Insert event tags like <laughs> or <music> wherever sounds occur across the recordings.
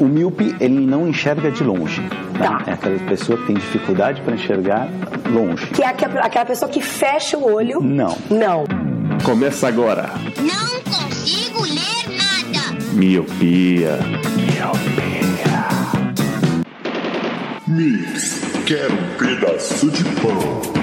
O míope, ele não enxerga de longe. né? Tá. É aquela pessoa que tem dificuldade para enxergar longe. Que é aquela pessoa que fecha o olho. Não. Não. Começa agora. Não consigo ler nada. Miopia. Mix, quero um pedaço de pão.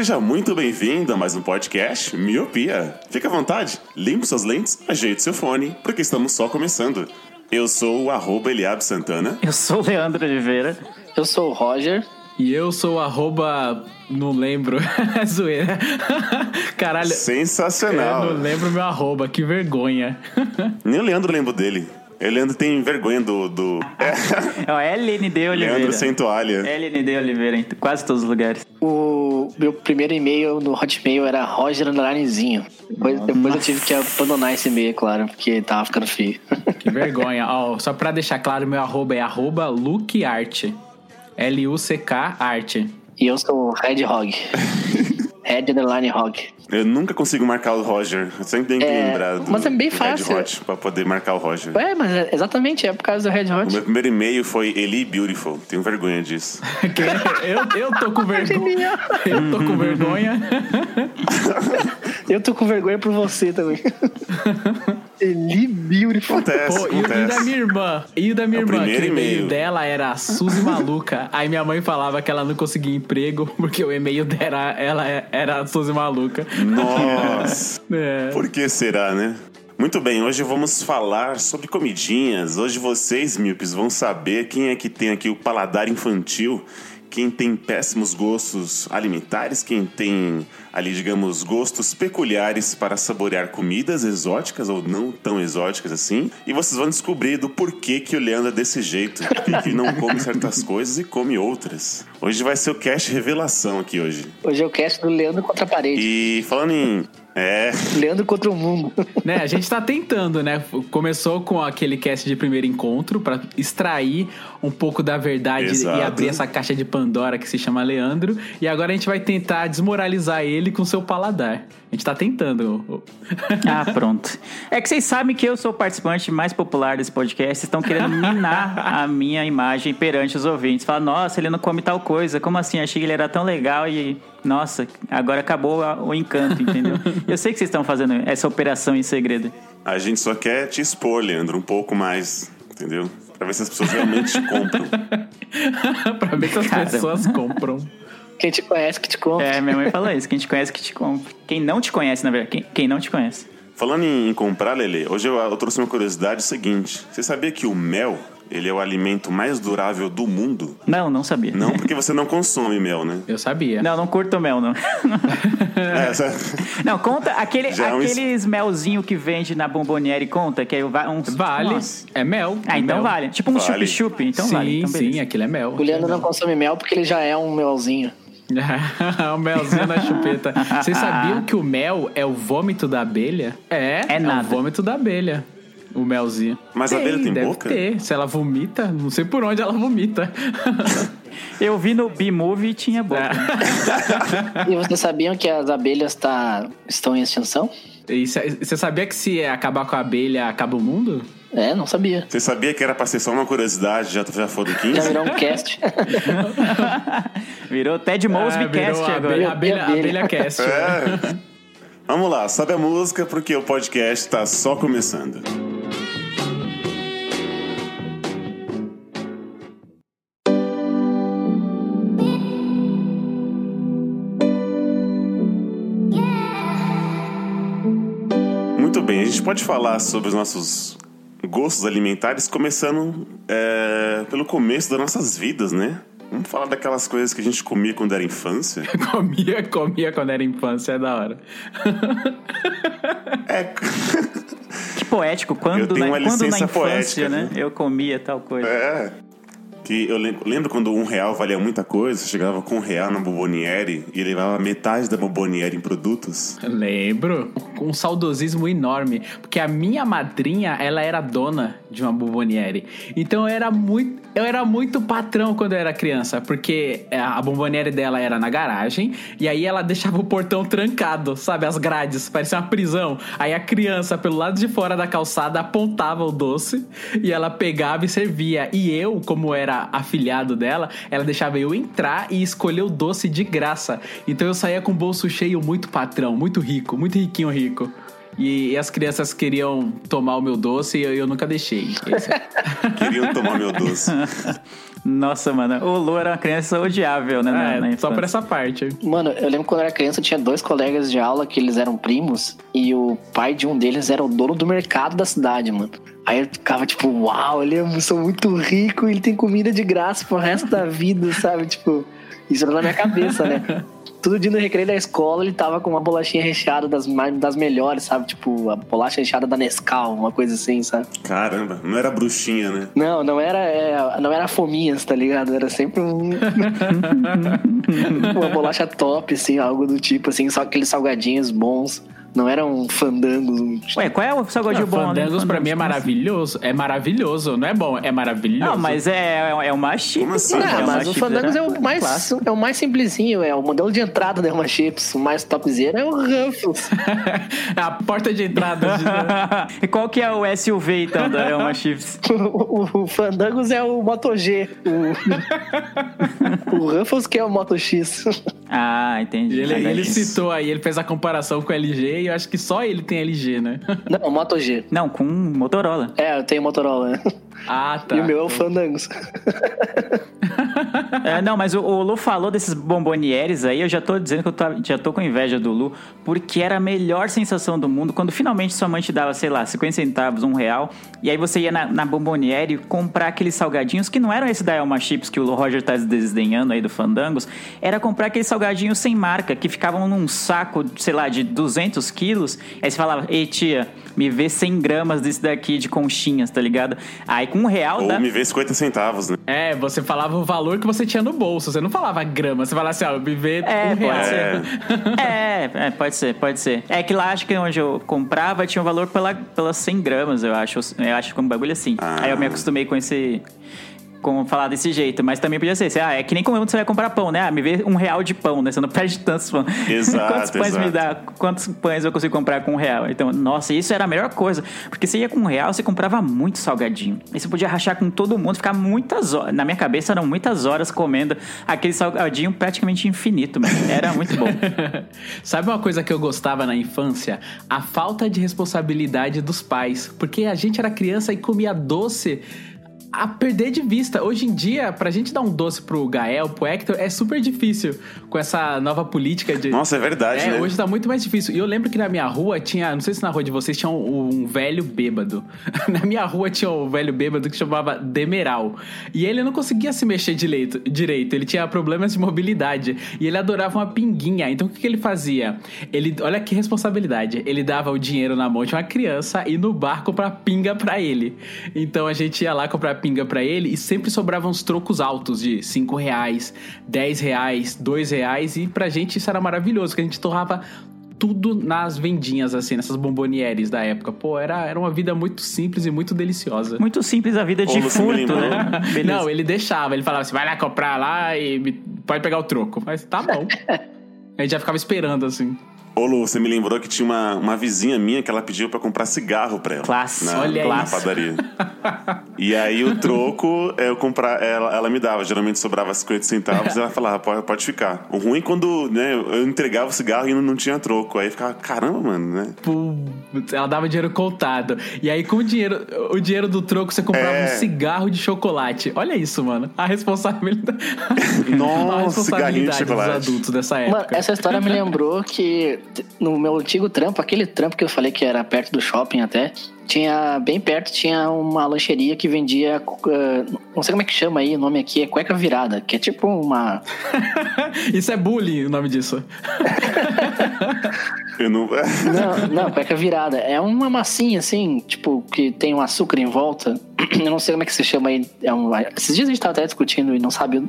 Seja muito bem-vindo a mais um podcast Miopia. Fique à vontade, limpe suas lentes, ajeite seu fone, porque estamos só começando. Eu sou o arroba Eliab Santana. Eu sou o Leandro Oliveira. Eu sou o Roger. E eu sou o arroba. Não lembro. <laughs> É Zoeira. <laughs> Caralho. Eu Sensacional. não lembro meu arroba, que vergonha. <laughs> Nem o Leandro lembro dele. Leandro tem vergonha do. do... <laughs> É o LND Oliveira. Leandro sem toalha. LND Oliveira em quase todos os lugares. O meu primeiro e-mail no Hotmail era Roger Underlinezinho. Depois, depois eu tive que abandonar esse e-mail, claro, porque tava ficando feio. Que vergonha. Ó, só pra deixar claro, meu arroba é arroba LukeArt. L-U-C-K Art. E eu sou o Red Hog. <laughs> Red Underline Hog. Eu nunca consigo marcar o Roger. Eu sempre tenho que É, lembrar do, mas é bem do fácil. Red Hot pra poder marcar o Roger. Ué, mas é- exatamente, é por causa do Red O Hot. meu primeiro e-mail foi Eli Beautiful. Tenho vergonha disso. <laughs> Eu, eu tô com vergonha. Eu tô com vergonha. Eu tô com vergonha por você também. <laughs> Eli Beautiful. Acontece, Pô, e, o- e o acontece. da minha irmã? E o da minha É o irmã? primeiro Que o e-mail e-mail. dela era Suzy Maluca. <laughs> Aí minha mãe falava que ela não conseguia emprego porque o e-mail dela ela era Suzy Maluca. Nossa. <laughs> É. Por que será, né? Muito bem, hoje vamos falar sobre comidinhas. Hoje vocês, míopes, vão saber quem é que tem aqui o paladar infantil, quem tem péssimos gostos alimentares, quem tem ali, digamos, gostos peculiares para saborear comidas exóticas ou não tão exóticas assim. E vocês vão descobrir do porquê que o Leandro é desse jeito, <laughs> que não come certas coisas e come outras. Hoje vai ser o cast revelação aqui hoje. Hoje é o cast do Leandro contra a parede. E falando em... É, Leandro contra o mundo. <laughs> Né, a gente tá tentando, né? Começou com aquele cast de primeiro encontro pra extrair um pouco da verdade Exato. e abrir essa caixa de Pandora que se chama Leandro. E agora a gente vai tentar desmoralizar ele com seu paladar. A gente tá tentando. <laughs> Ah, pronto. É que vocês sabem que eu sou o participante mais popular desse podcast. Vocês estão querendo minar <laughs> a minha imagem perante os ouvintes. Falar, nossa, ele não come tal coisa. Como assim? Achei que ele era tão legal e. Nossa, agora acabou o encanto, entendeu? Eu sei que vocês estão fazendo essa operação em segredo. A gente só quer te expor, Leandro, um pouco mais, entendeu? Pra ver se as pessoas realmente te compram. <laughs> pra ver se as Caramba. pessoas compram. Quem te conhece que te compra. É, minha mãe falou isso. Quem te conhece que te compra. Quem não te conhece, na verdade. Quem, quem não te conhece. Falando em, em comprar, Lele, hoje eu, eu trouxe uma curiosidade seguinte. Você sabia que o mel, ele é o alimento mais durável do mundo? Não, não sabia. Não porque você não consome mel, né? Eu sabia. Não, não curto mel, não. É, <laughs> essa- Não, conta aquele, Já é um es- aqueles melzinho que vende na bomboniere, conta, que é uns... Vale. Nossa. É mel. Ah, é então mel. vale. Tipo um Vale. chup-chup, então sim, vale. Então sim, aquilo é mel. O Leandro não consome mel porque ele já é um melzinho. O <laughs> melzinho na chupeta. <laughs> Vocês sabiam que o mel é o vômito da abelha? É, É nada. o vômito da abelha. O melzinho. Mas a abelha tem deve boca? Ter. Se ela vomita, não sei por onde ela vomita. <laughs> Eu vi no B-Movie e tinha boca. E vocês sabiam que as abelhas tá, estão em extinção? E cê- Você sabia que se acabar com a abelha, acaba o mundo? É, não sabia. Você sabia que era pra ser só uma curiosidade, já, já foram 15? Já virou um cast. <laughs> Virou Ted Mosby Ah, virou Cast a agora. Abelha, abelha, Abelha. abelha cast. É. Vamos lá, sobe a música porque o podcast tá só começando. Muito bem, a gente pode falar sobre os nossos gostos alimentares começando é, pelo começo das nossas vidas, né? Vamos falar daquelas coisas que a gente comia quando era infância. <laughs> comia, comia quando era infância, é da hora. <laughs> É. poético. Quando, tenho na, quando na infância, poética, né? viu? Eu comia tal coisa. É. Que eu lembro, quando um real valia muita coisa, chegava com um real na Bomboniere e levava metade da Bomboniere em produtos. Lembro. Com um saudosismo enorme. Porque a minha madrinha, ela era dona de uma bomboniere. Então era muito, eu era muito patrão quando eu era criança. Porque a bomboniere dela era na garagem. E aí ela deixava o portão trancado, sabe? As grades. Parecia uma prisão. Aí a criança, pelo lado de fora da calçada, apontava o doce. E ela pegava e servia. E eu, como era afilhado dela, ela deixava eu entrar e escolher o doce de graça. Então eu saía com o bolso cheio, muito patrão, muito rico, muito riquinho rico. E, e as crianças queriam tomar o meu doce e eu, eu nunca deixei. É- <laughs> Queriam tomar meu doce. <laughs> Nossa, mano. O Lu era uma criança odiável, né? na- É, na só por essa parte. Mano, eu lembro quando eu era criança, eu tinha dois colegas de aula que eles eram primos e o pai de um deles era o dono do mercado da cidade, mano. Aí eu ficava tipo, uau, ele é sou muito rico, ele tem comida de graça pro resto da vida, sabe? Tipo, isso era na minha cabeça, né? <laughs> Todo dia no recreio da escola ele tava com uma bolachinha recheada das, das melhores, sabe? Tipo, a bolacha recheada da Nescau, uma coisa assim, sabe? Caramba, não era bruxinha, né? Não, não era, é, não era fominhas, tá ligado? Era sempre um. <laughs> uma bolacha top, assim, algo do tipo, assim, só aqueles salgadinhos bons. Não era um fandango. Ué, qual é o salgadinho bom? além do Fandangos pra Fandangos? mim é maravilhoso. É maravilhoso. Não é bom, é maravilhoso. Não, mas é, é uma chip. Como assim? sim, Ah, é uma mas o chips, Fandangos é o mais, clássico. é o mais simplesinho, é o modelo de entrada da Elma Chips. O mais topzera é o Ruffles. a porta de entrada. de- e qual que é o SUV, então, da Elma Chips? o, o, o Fandangos é o Moto G. O, o Ruffles que é o Moto X. Ah, entendi. ele, é ele citou aí, ele fez a comparação com o LG e eu acho que só ele tem LG, né? Não, Moto G. Não, com Motorola. É, eu tenho Motorola. Ah, tá. E o meu é o Fandangos. <laughs> É, não, mas o, o Lu falou desses bombonieres aí, eu já tô dizendo que eu tô- já tô com inveja do Lu, porque era a melhor sensação do mundo quando finalmente sua mãe te dava, sei lá, 50 centavos, um real, e aí você ia na, na bomboniere comprar aqueles salgadinhos que não eram esse da Elma Chips que o Roger tá desdenhando aí do Fandangos, era comprar aqueles salgadinhos sem marca, que ficavam num saco, sei lá, de 200 quilos, aí você falava, ei tia, me vê 100 gramas desse daqui de conchinhas, tá ligado? Aí com um real Ou dá... me vê 50 centavos, né? É, você falava o valor que você tinha no bolso. Você não falava grama. Você falava assim, ó, me vê É, um real. pode ser. É, <laughs> é, pode ser, pode ser. É que lá acho que onde eu comprava tinha um valor pela, pelas 100 gramas, eu acho. Eu acho que um bagulho assim. Ah. Aí eu me acostumei com esse. Com falar desse jeito, mas também podia ser. assim, Ah, é que nem quando você vai comprar pão, né? Ah, me vê um real de pão, né? Você não perde tantos pão. <laughs> Exato, <laughs> quantos pães me exato. dá? Quantos pães eu consigo comprar com um real? Então, nossa, isso era a melhor coisa. Porque você ia com um real, você comprava muito salgadinho. Aí você podia rachar com todo mundo, ficar muitas horas. Na minha cabeça eram muitas horas comendo aquele salgadinho praticamente infinito, mano. Era muito bom. <laughs> Sabe uma coisa que eu gostava na infância? A falta de responsabilidade dos pais. Porque a gente era criança e comia doce a perder de vista. Hoje em dia, pra gente dar um doce pro Gael, pro Hector, é super difícil com essa nova política de. Nossa, é verdade, É, né? hoje tá muito mais difícil. E eu lembro que na minha rua tinha, não sei se na rua de vocês tinha um, um velho bêbado. <laughs> na minha rua tinha um velho bêbado que chamava Demeral. E ele não conseguia se mexer direito, direito. ele tinha problemas de mobilidade. E ele adorava uma pinguinha. Então o que, que ele fazia? Ele, olha que responsabilidade. Ele dava o dinheiro na mão de uma criança e no bar comprar pinga pra ele. Então a gente ia lá comprar pinga pra ele e sempre sobravam uns trocos altos de 5 reais, 10 reais, 2 reais. E pra gente isso era maravilhoso, porque a gente torrava tudo nas vendinhas, assim, nessas bombonieres da época. Pô, era, era uma vida muito simples e muito deliciosa. Muito simples a vida de Ô, furto, né? Beleza. Não, ele deixava, ele falava assim: vai lá comprar lá e pode pegar o troco. Mas tá bom. <laughs> a gente já ficava esperando, assim. Ô, Lu, você me lembrou que tinha uma, uma vizinha minha que ela pediu pra comprar cigarro pra ela. Clássico. Na, Olha na isso. padaria. <laughs> e aí o troco, eu comprar, ela, ela me dava. Geralmente sobrava 50 centavos e ela falava, pode, pode ficar. O ruim é quando né, eu entregava o cigarro e não, não tinha troco. Aí ficava, caramba, mano, né? Putz, ela dava dinheiro contado. E aí, com o dinheiro, o dinheiro do troco, você comprava É. um cigarro de chocolate. Olha isso, mano. A responsabilidade. <laughs> Nossa, a responsabilidade cigarrinho de dos chocolate. adultos dessa época. Mano, essa história me lembrou que no meu antigo trampo, aquele trampo que eu falei que era perto do shopping até, tinha bem perto tinha uma lancheria que vendia, uh, não sei como é que chama aí, o nome aqui é cueca virada, que é tipo uma <laughs> Isso é bullying, o nome disso. <laughs> Eu não. <laughs> Não, não, cueca virada. É uma massinha assim, tipo, que tem um açúcar em volta. <clears throat> Eu não sei como é que se chama aí. É um... Esses dias a gente tava até discutindo e não sabe.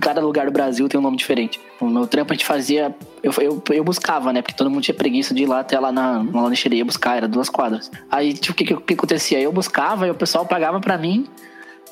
Cada lugar do Brasil tem um nome diferente. No meu trampo a gente fazia. Eu, eu, eu buscava, né? Porque todo mundo tinha preguiça de ir lá até lá na, na lancheria buscar, era duas quadras. Aí, tipo, o que, que, que acontecia? Eu buscava e o pessoal pagava pra mim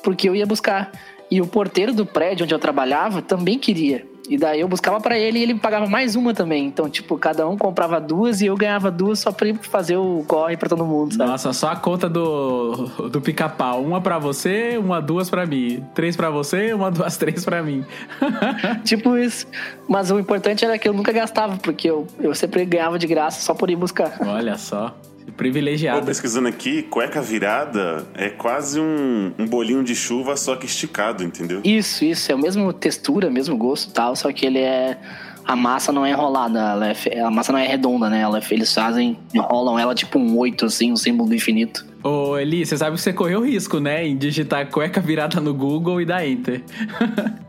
porque eu ia buscar. E o porteiro do prédio onde eu trabalhava também queria. E daí eu buscava pra ele e ele pagava mais uma também. Então, tipo, cada um comprava duas e eu ganhava duas só pra ir fazer o corre pra todo mundo, sabe? Nossa, só a conta do, do pica-pau. Uma pra você, uma duas pra mim. Três pra você, uma duas, <laughs> três pra mim. <laughs> tipo isso. Mas o importante era que eu nunca gastava, porque eu, eu sempre ganhava de graça só por ir buscar. Olha só. Tô Privilegiado. pesquisando aqui, cueca virada é quase um, um bolinho de chuva, só que esticado, entendeu? Isso, isso. É a mesma textura, mesmo gosto e tal, só que ele é. A massa não é enrolada, ela é a massa não é redonda, né? Ela, é- eles fazem, enrolam ela tipo um oito, assim, um símbolo do infinito. Ô, Eli, você sabe que você correu risco, né? Em digitar cueca virada no Google e dar Enter. <laughs>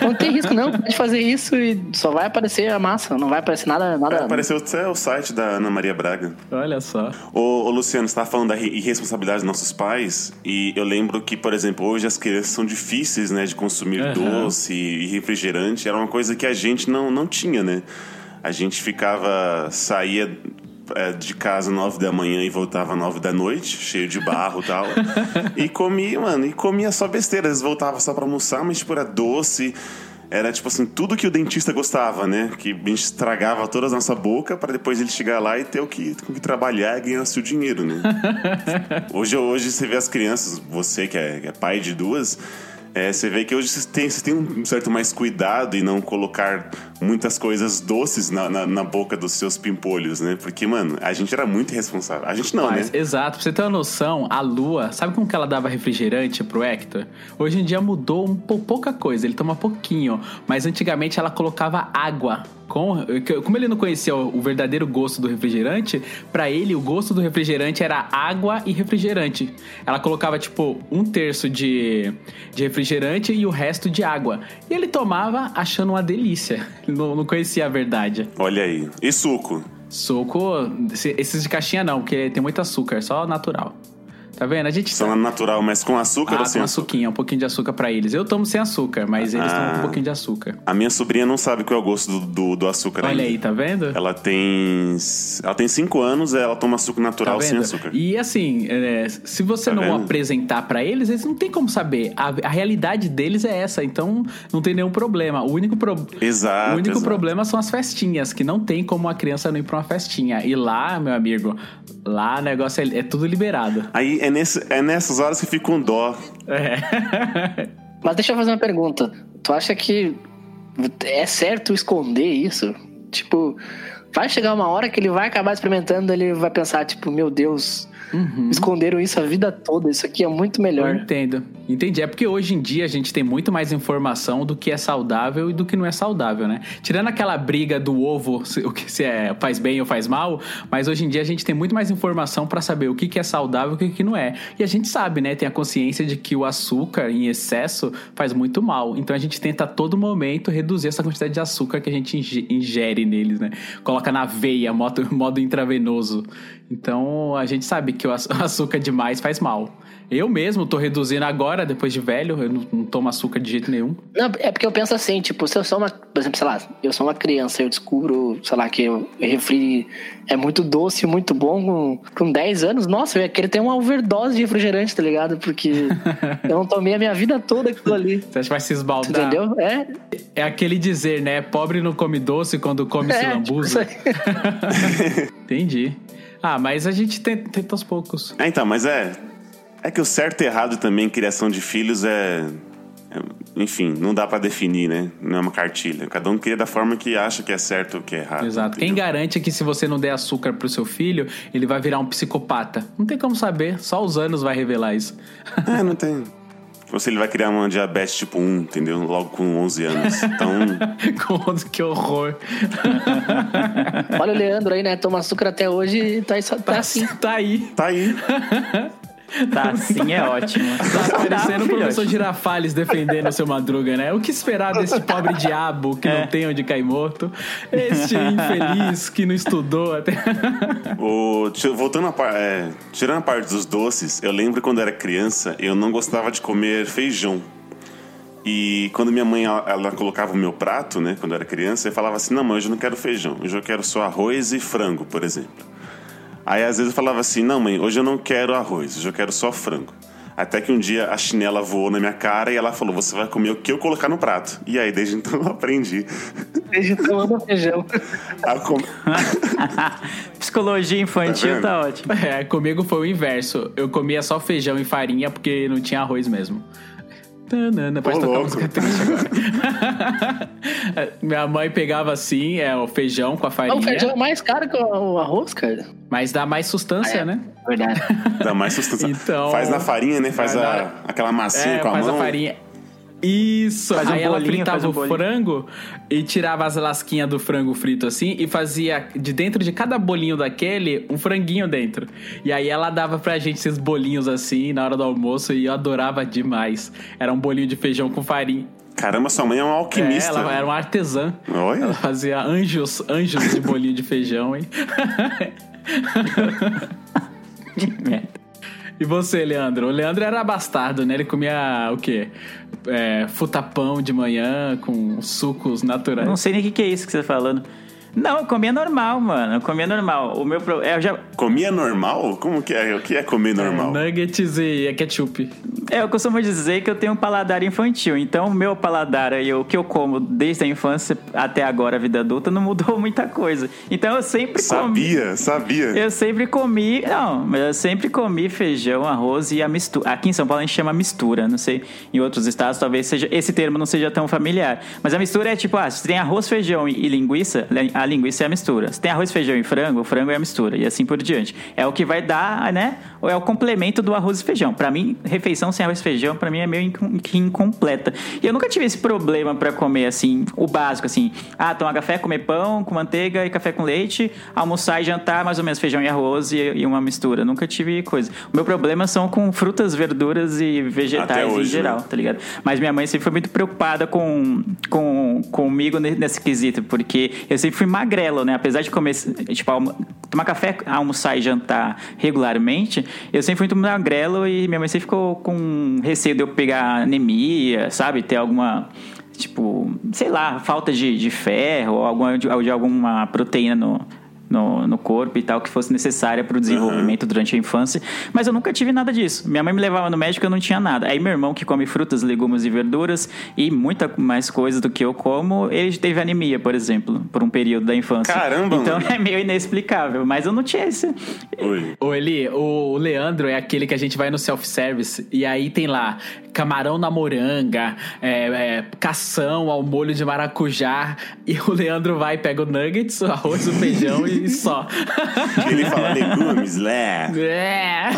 Não tem risco, não. Pode fazer isso e só vai aparecer a massa, não vai aparecer nada. nada Apareceu até o site da Ana Maria Braga. Olha só. Ô, ô, Luciano, você tava falando da irresponsabilidade dos nossos pais, e eu lembro que, por exemplo, hoje as crianças são difíceis, né, de consumir Aham. doce e refrigerante, era uma coisa que a gente não, não tinha, né? A gente ficava, saía é, de casa nove da manhã e voltava nove da noite, cheio de barro e tal. <laughs> e comia, mano, e comia só besteira. Às vezes voltava só pra almoçar, mas tipo, era doce. Era tipo assim, tudo que o dentista gostava, né? Que a gente estragava toda a nossa boca pra depois ele chegar lá e ter o que, com que trabalhar e ganhar seu dinheiro, né? <laughs> hoje, hoje você vê as crianças, você que é, que é pai de duas, é, você vê que hoje você tem, você tem um certo mais cuidado em não colocar muitas coisas doces na, na, na boca dos seus pimpolhos, né? Porque, mano, a gente era muito irresponsável. A gente não, Mas, né? Exato, pra você ter uma noção, a Lua, sabe como que ela dava refrigerante pro Hector? Hoje em dia mudou um pou- pouca coisa, ele toma pouquinho, mas antigamente ela colocava água. Com, como ele não conhecia o verdadeiro gosto do refrigerante, pra ele o gosto do refrigerante era água e refrigerante. Ela colocava tipo um terço de, de refrigerante e o resto de água. E ele tomava achando uma delícia. Não, não conhecia a verdade. Olha aí. E suco? Suco, esse- esses de caixinha não, porque tem muito açúcar, só natural. Tá vendo? A gente São natural, mas com açúcar ah, ou sem com açuquinha, um pouquinho de açúcar pra eles. Eu tomo sem açúcar, mas eles tomam com Ah. um pouquinho de açúcar. A minha sobrinha não sabe qual é o gosto do, do, do açúcar Olha ainda. aí, tá vendo? Ela tem. Ela tem 5 anos, ela toma açúcar Tá natural sem vendo? açúcar. E assim, é, se você Tá não vendo? apresentar pra eles, eles não tem como saber. A, a realidade deles é essa, então não tem nenhum problema. O único, pro- Exato. o único exato. problema são as festinhas, que não tem como a criança não ir pra uma festinha. E lá, meu amigo, lá o negócio é, é tudo liberado. Aí é, nesse, é nessas horas que fica com dó. É. <laughs> Mas deixa eu fazer uma pergunta. Tu acha que é certo esconder isso? Tipo, vai chegar uma hora que ele vai acabar experimentando, ele vai pensar, tipo, meu Deus, esconderam isso a vida toda, isso aqui é muito Eu melhor. entendo. Entendi. É porque hoje em dia a gente tem muito mais informação do que é saudável e do que não é saudável, né? Tirando aquela briga do ovo, o que se é faz bem ou faz mal, mas hoje em dia a gente tem muito mais informação pra saber o que, que é saudável e o que, que não é. E a gente sabe, né? Tem a consciência de que o açúcar em excesso faz muito mal. Então a gente tenta a todo momento reduzir essa quantidade de açúcar que a gente inge- ingere neles, né? Coloca na veia, modo, <laughs> modo intravenoso. Então a gente sabe que o aç- <laughs> açúcar demais faz mal. Eu mesmo tô reduzindo agora, depois de velho, eu não, não tomo açúcar de jeito nenhum. Não, é porque eu penso assim, tipo, se eu sou uma, por exemplo, sei lá, eu sou uma criança, eu descubro, sei lá, que o refri é muito doce, muito bom com, com 10 anos, nossa, eu ia querer ter uma overdose de refrigerante, tá ligado? Porque <laughs> eu não tomei a minha vida toda aquilo ali. Você acha que vai se esbaldar? entendeu? É, É aquele dizer, né? Pobre não come doce quando come é tipo, isso lambuza. aí. <laughs> Entendi. Ah, mas a gente tenta, tenta aos poucos. É, então, mas é. É que o certo e errado também, criação de filhos, é. é- enfim, não dá pra definir, né? Não é uma cartilha. Cada um cria da forma que acha que é certo ou que é errado. Exato. Quem entendeu? garante que se você não der açúcar pro seu filho, ele vai virar um psicopata? Não tem como saber, só os anos vai revelar isso. É, não tem. <laughs> Ou se ele vai criar uma diabetes tipo 1, entendeu? Logo com 11 anos. Então, <laughs> Com- que horror. Olha o Leandro aí, né? Toma açúcar até hoje e tá, só- tá assim. <laughs> Tá aí. tá aí. <laughs> Tá assim é ótimo. Tá parecendo o filhote. professor Girafales defendendo o seu Madruga, né? O que esperar desse <laughs> pobre diabo que É. não tem onde cair morto? Este infeliz que não estudou até. <laughs> O, voltando a é, tirando a parte dos doces, eu lembro quando eu era criança, eu não gostava de comer feijão. E quando minha mãe ela, ela colocava o meu prato, né, quando eu era criança, eu falava assim: "Não, mãe, hoje eu não quero feijão. Hoje eu quero só arroz e frango, por exemplo". Aí às vezes eu falava assim: "Não, mãe, hoje eu não quero arroz, hoje eu quero só frango". Até que um dia a chinela voou na minha cara e ela falou: "Você vai comer o que eu colocar no prato". E aí desde então <laughs> eu aprendi Desde então amo feijão. a comer. <laughs> Psicologia infantil Tá tá, ótimo. É, comigo foi o inverso. Eu comia só feijão e farinha porque não tinha arroz mesmo. Tanana, pode Ô, tocar louco. música triste agora. <laughs> Minha mãe pegava assim, é, o feijão com a Ah, farinha, o feijão é mais caro que o arroz, cara. mas dá mais sustância, É. né? Verdade. Dá mais sustância. <laughs> Então- faz na farinha, né? Faz a, aquela massinha É, com a faz mão. a farinha. Isso, Faz um aí ela bolinho, fritava um o bolinho. frango e tirava as lasquinhas do frango frito assim e fazia de dentro de cada bolinho daquele um franguinho dentro. E aí ela dava pra gente esses bolinhos assim na hora do almoço e eu adorava demais. Era um bolinho de feijão com farinha. Caramba, sua mãe é uma É, alquimista. ela era uma artesã. Olha. Ela fazia anjos, anjos de bolinho de feijão, hein? <laughs> E você, Leandro? O Leandro era bastardo, né? Ele comia o quê? É, futapão de manhã com sucos naturais. Não sei nem o que, que é isso que você tá falando. Não, eu comia normal, mano. Eu comia normal. O meu pro... eu já Comia normal? Como que é? O que é comer normal? Nuggets e ketchup. É, eu costumo dizer que eu tenho um paladar infantil. Então, o meu paladar e o que eu como desde a infância até agora, a vida adulta, não mudou <laughs> muita coisa. Então, eu sempre comi. Sabia, sabia. Eu sempre comi. Não, mas eu sempre comi feijão, arroz e a mistura. Aqui em São Paulo a gente chama mistura. Não sei, em outros estados talvez seja. Esse termo não seja tão familiar. Mas a mistura é tipo, ah, se tem arroz, feijão e e linguiça, a linguiça é a mistura. Se tem arroz, feijão e frango, o frango é a mistura. E assim por diante. É o que vai dar, né? Ou é o complemento do arroz e feijão. Pra mim, refeição sem arroz e feijão, pra mim é meio que incompleta. E eu nunca tive esse problema pra comer assim, o básico, assim. Ah, tomar café, comer pão com manteiga e café com leite, almoçar e jantar, mais ou menos feijão e arroz e, e uma mistura. Nunca tive coisa. O meu problema são com frutas, verduras e vegetais hoje, em geral, né? tá ligado? Mas minha mãe sempre foi muito preocupada com, com comigo ne- nesse quesito, porque eu sempre fui magrelo, né? Apesar de comer, tipo, almo- tomar café, almoçar e jantar regularmente, eu sempre fui muito magrelo e minha mãe sempre ficou com receio de eu pegar anemia, sabe? Ter alguma tipo, sei lá, falta de, de ferro ou alguma, de, de alguma proteína no, no, no corpo e tal que fosse necessária para o desenvolvimento durante a infância. Mas eu nunca tive nada disso. Minha mãe me levava no médico e eu não tinha nada. Aí meu irmão, que come frutas, legumes e verduras e muita mais coisa do que eu como, ele teve anemia, por exemplo, por um período da infância. Caramba, Então mano. <laughs> é meio inexplicável. Mas eu não tinha esse. Oi. Ô Eli, o Leandro é aquele que a gente vai no self-service e aí tem lá camarão na moranga, é, é, cação ao molho de maracujá e o Leandro vai, pega o nuggets, o arroz, o feijão e só. <laughs> Ele fala legumes, lé. É.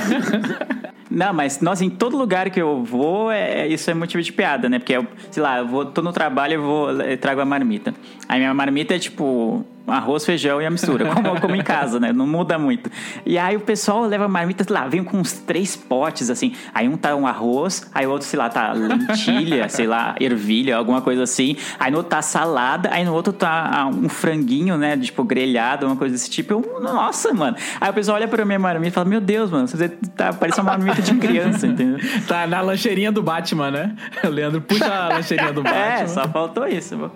Não, mas, nossa, em todo lugar que eu vou, é, isso é motivo de piada, né? Porque, eu, sei lá, eu vou, tô no trabalho eu vou eu trago a marmita. Aí minha marmita é tipo arroz, feijão e a mistura, como, como em casa, né? Não muda muito. E aí o pessoal leva marmita, sei lá, vem com uns três potes, assim. Aí um tá um arroz, aí o outro, sei lá, tá lentilha, sei lá, ervilha, alguma coisa assim. Aí no outro tá salada, aí no outro tá ah, um franguinho, né? Tipo, grelhado, uma coisa desse tipo. Eu, nossa, mano. Aí o pessoal olha pra minha marmita e fala, meu Deus, mano, você tá parecendo uma marmita de criança, entendeu? Tá na lancheirinha do Batman, né? <laughs> O Leandro puxa a lancheirinha do Batman. É, só faltou isso. mano.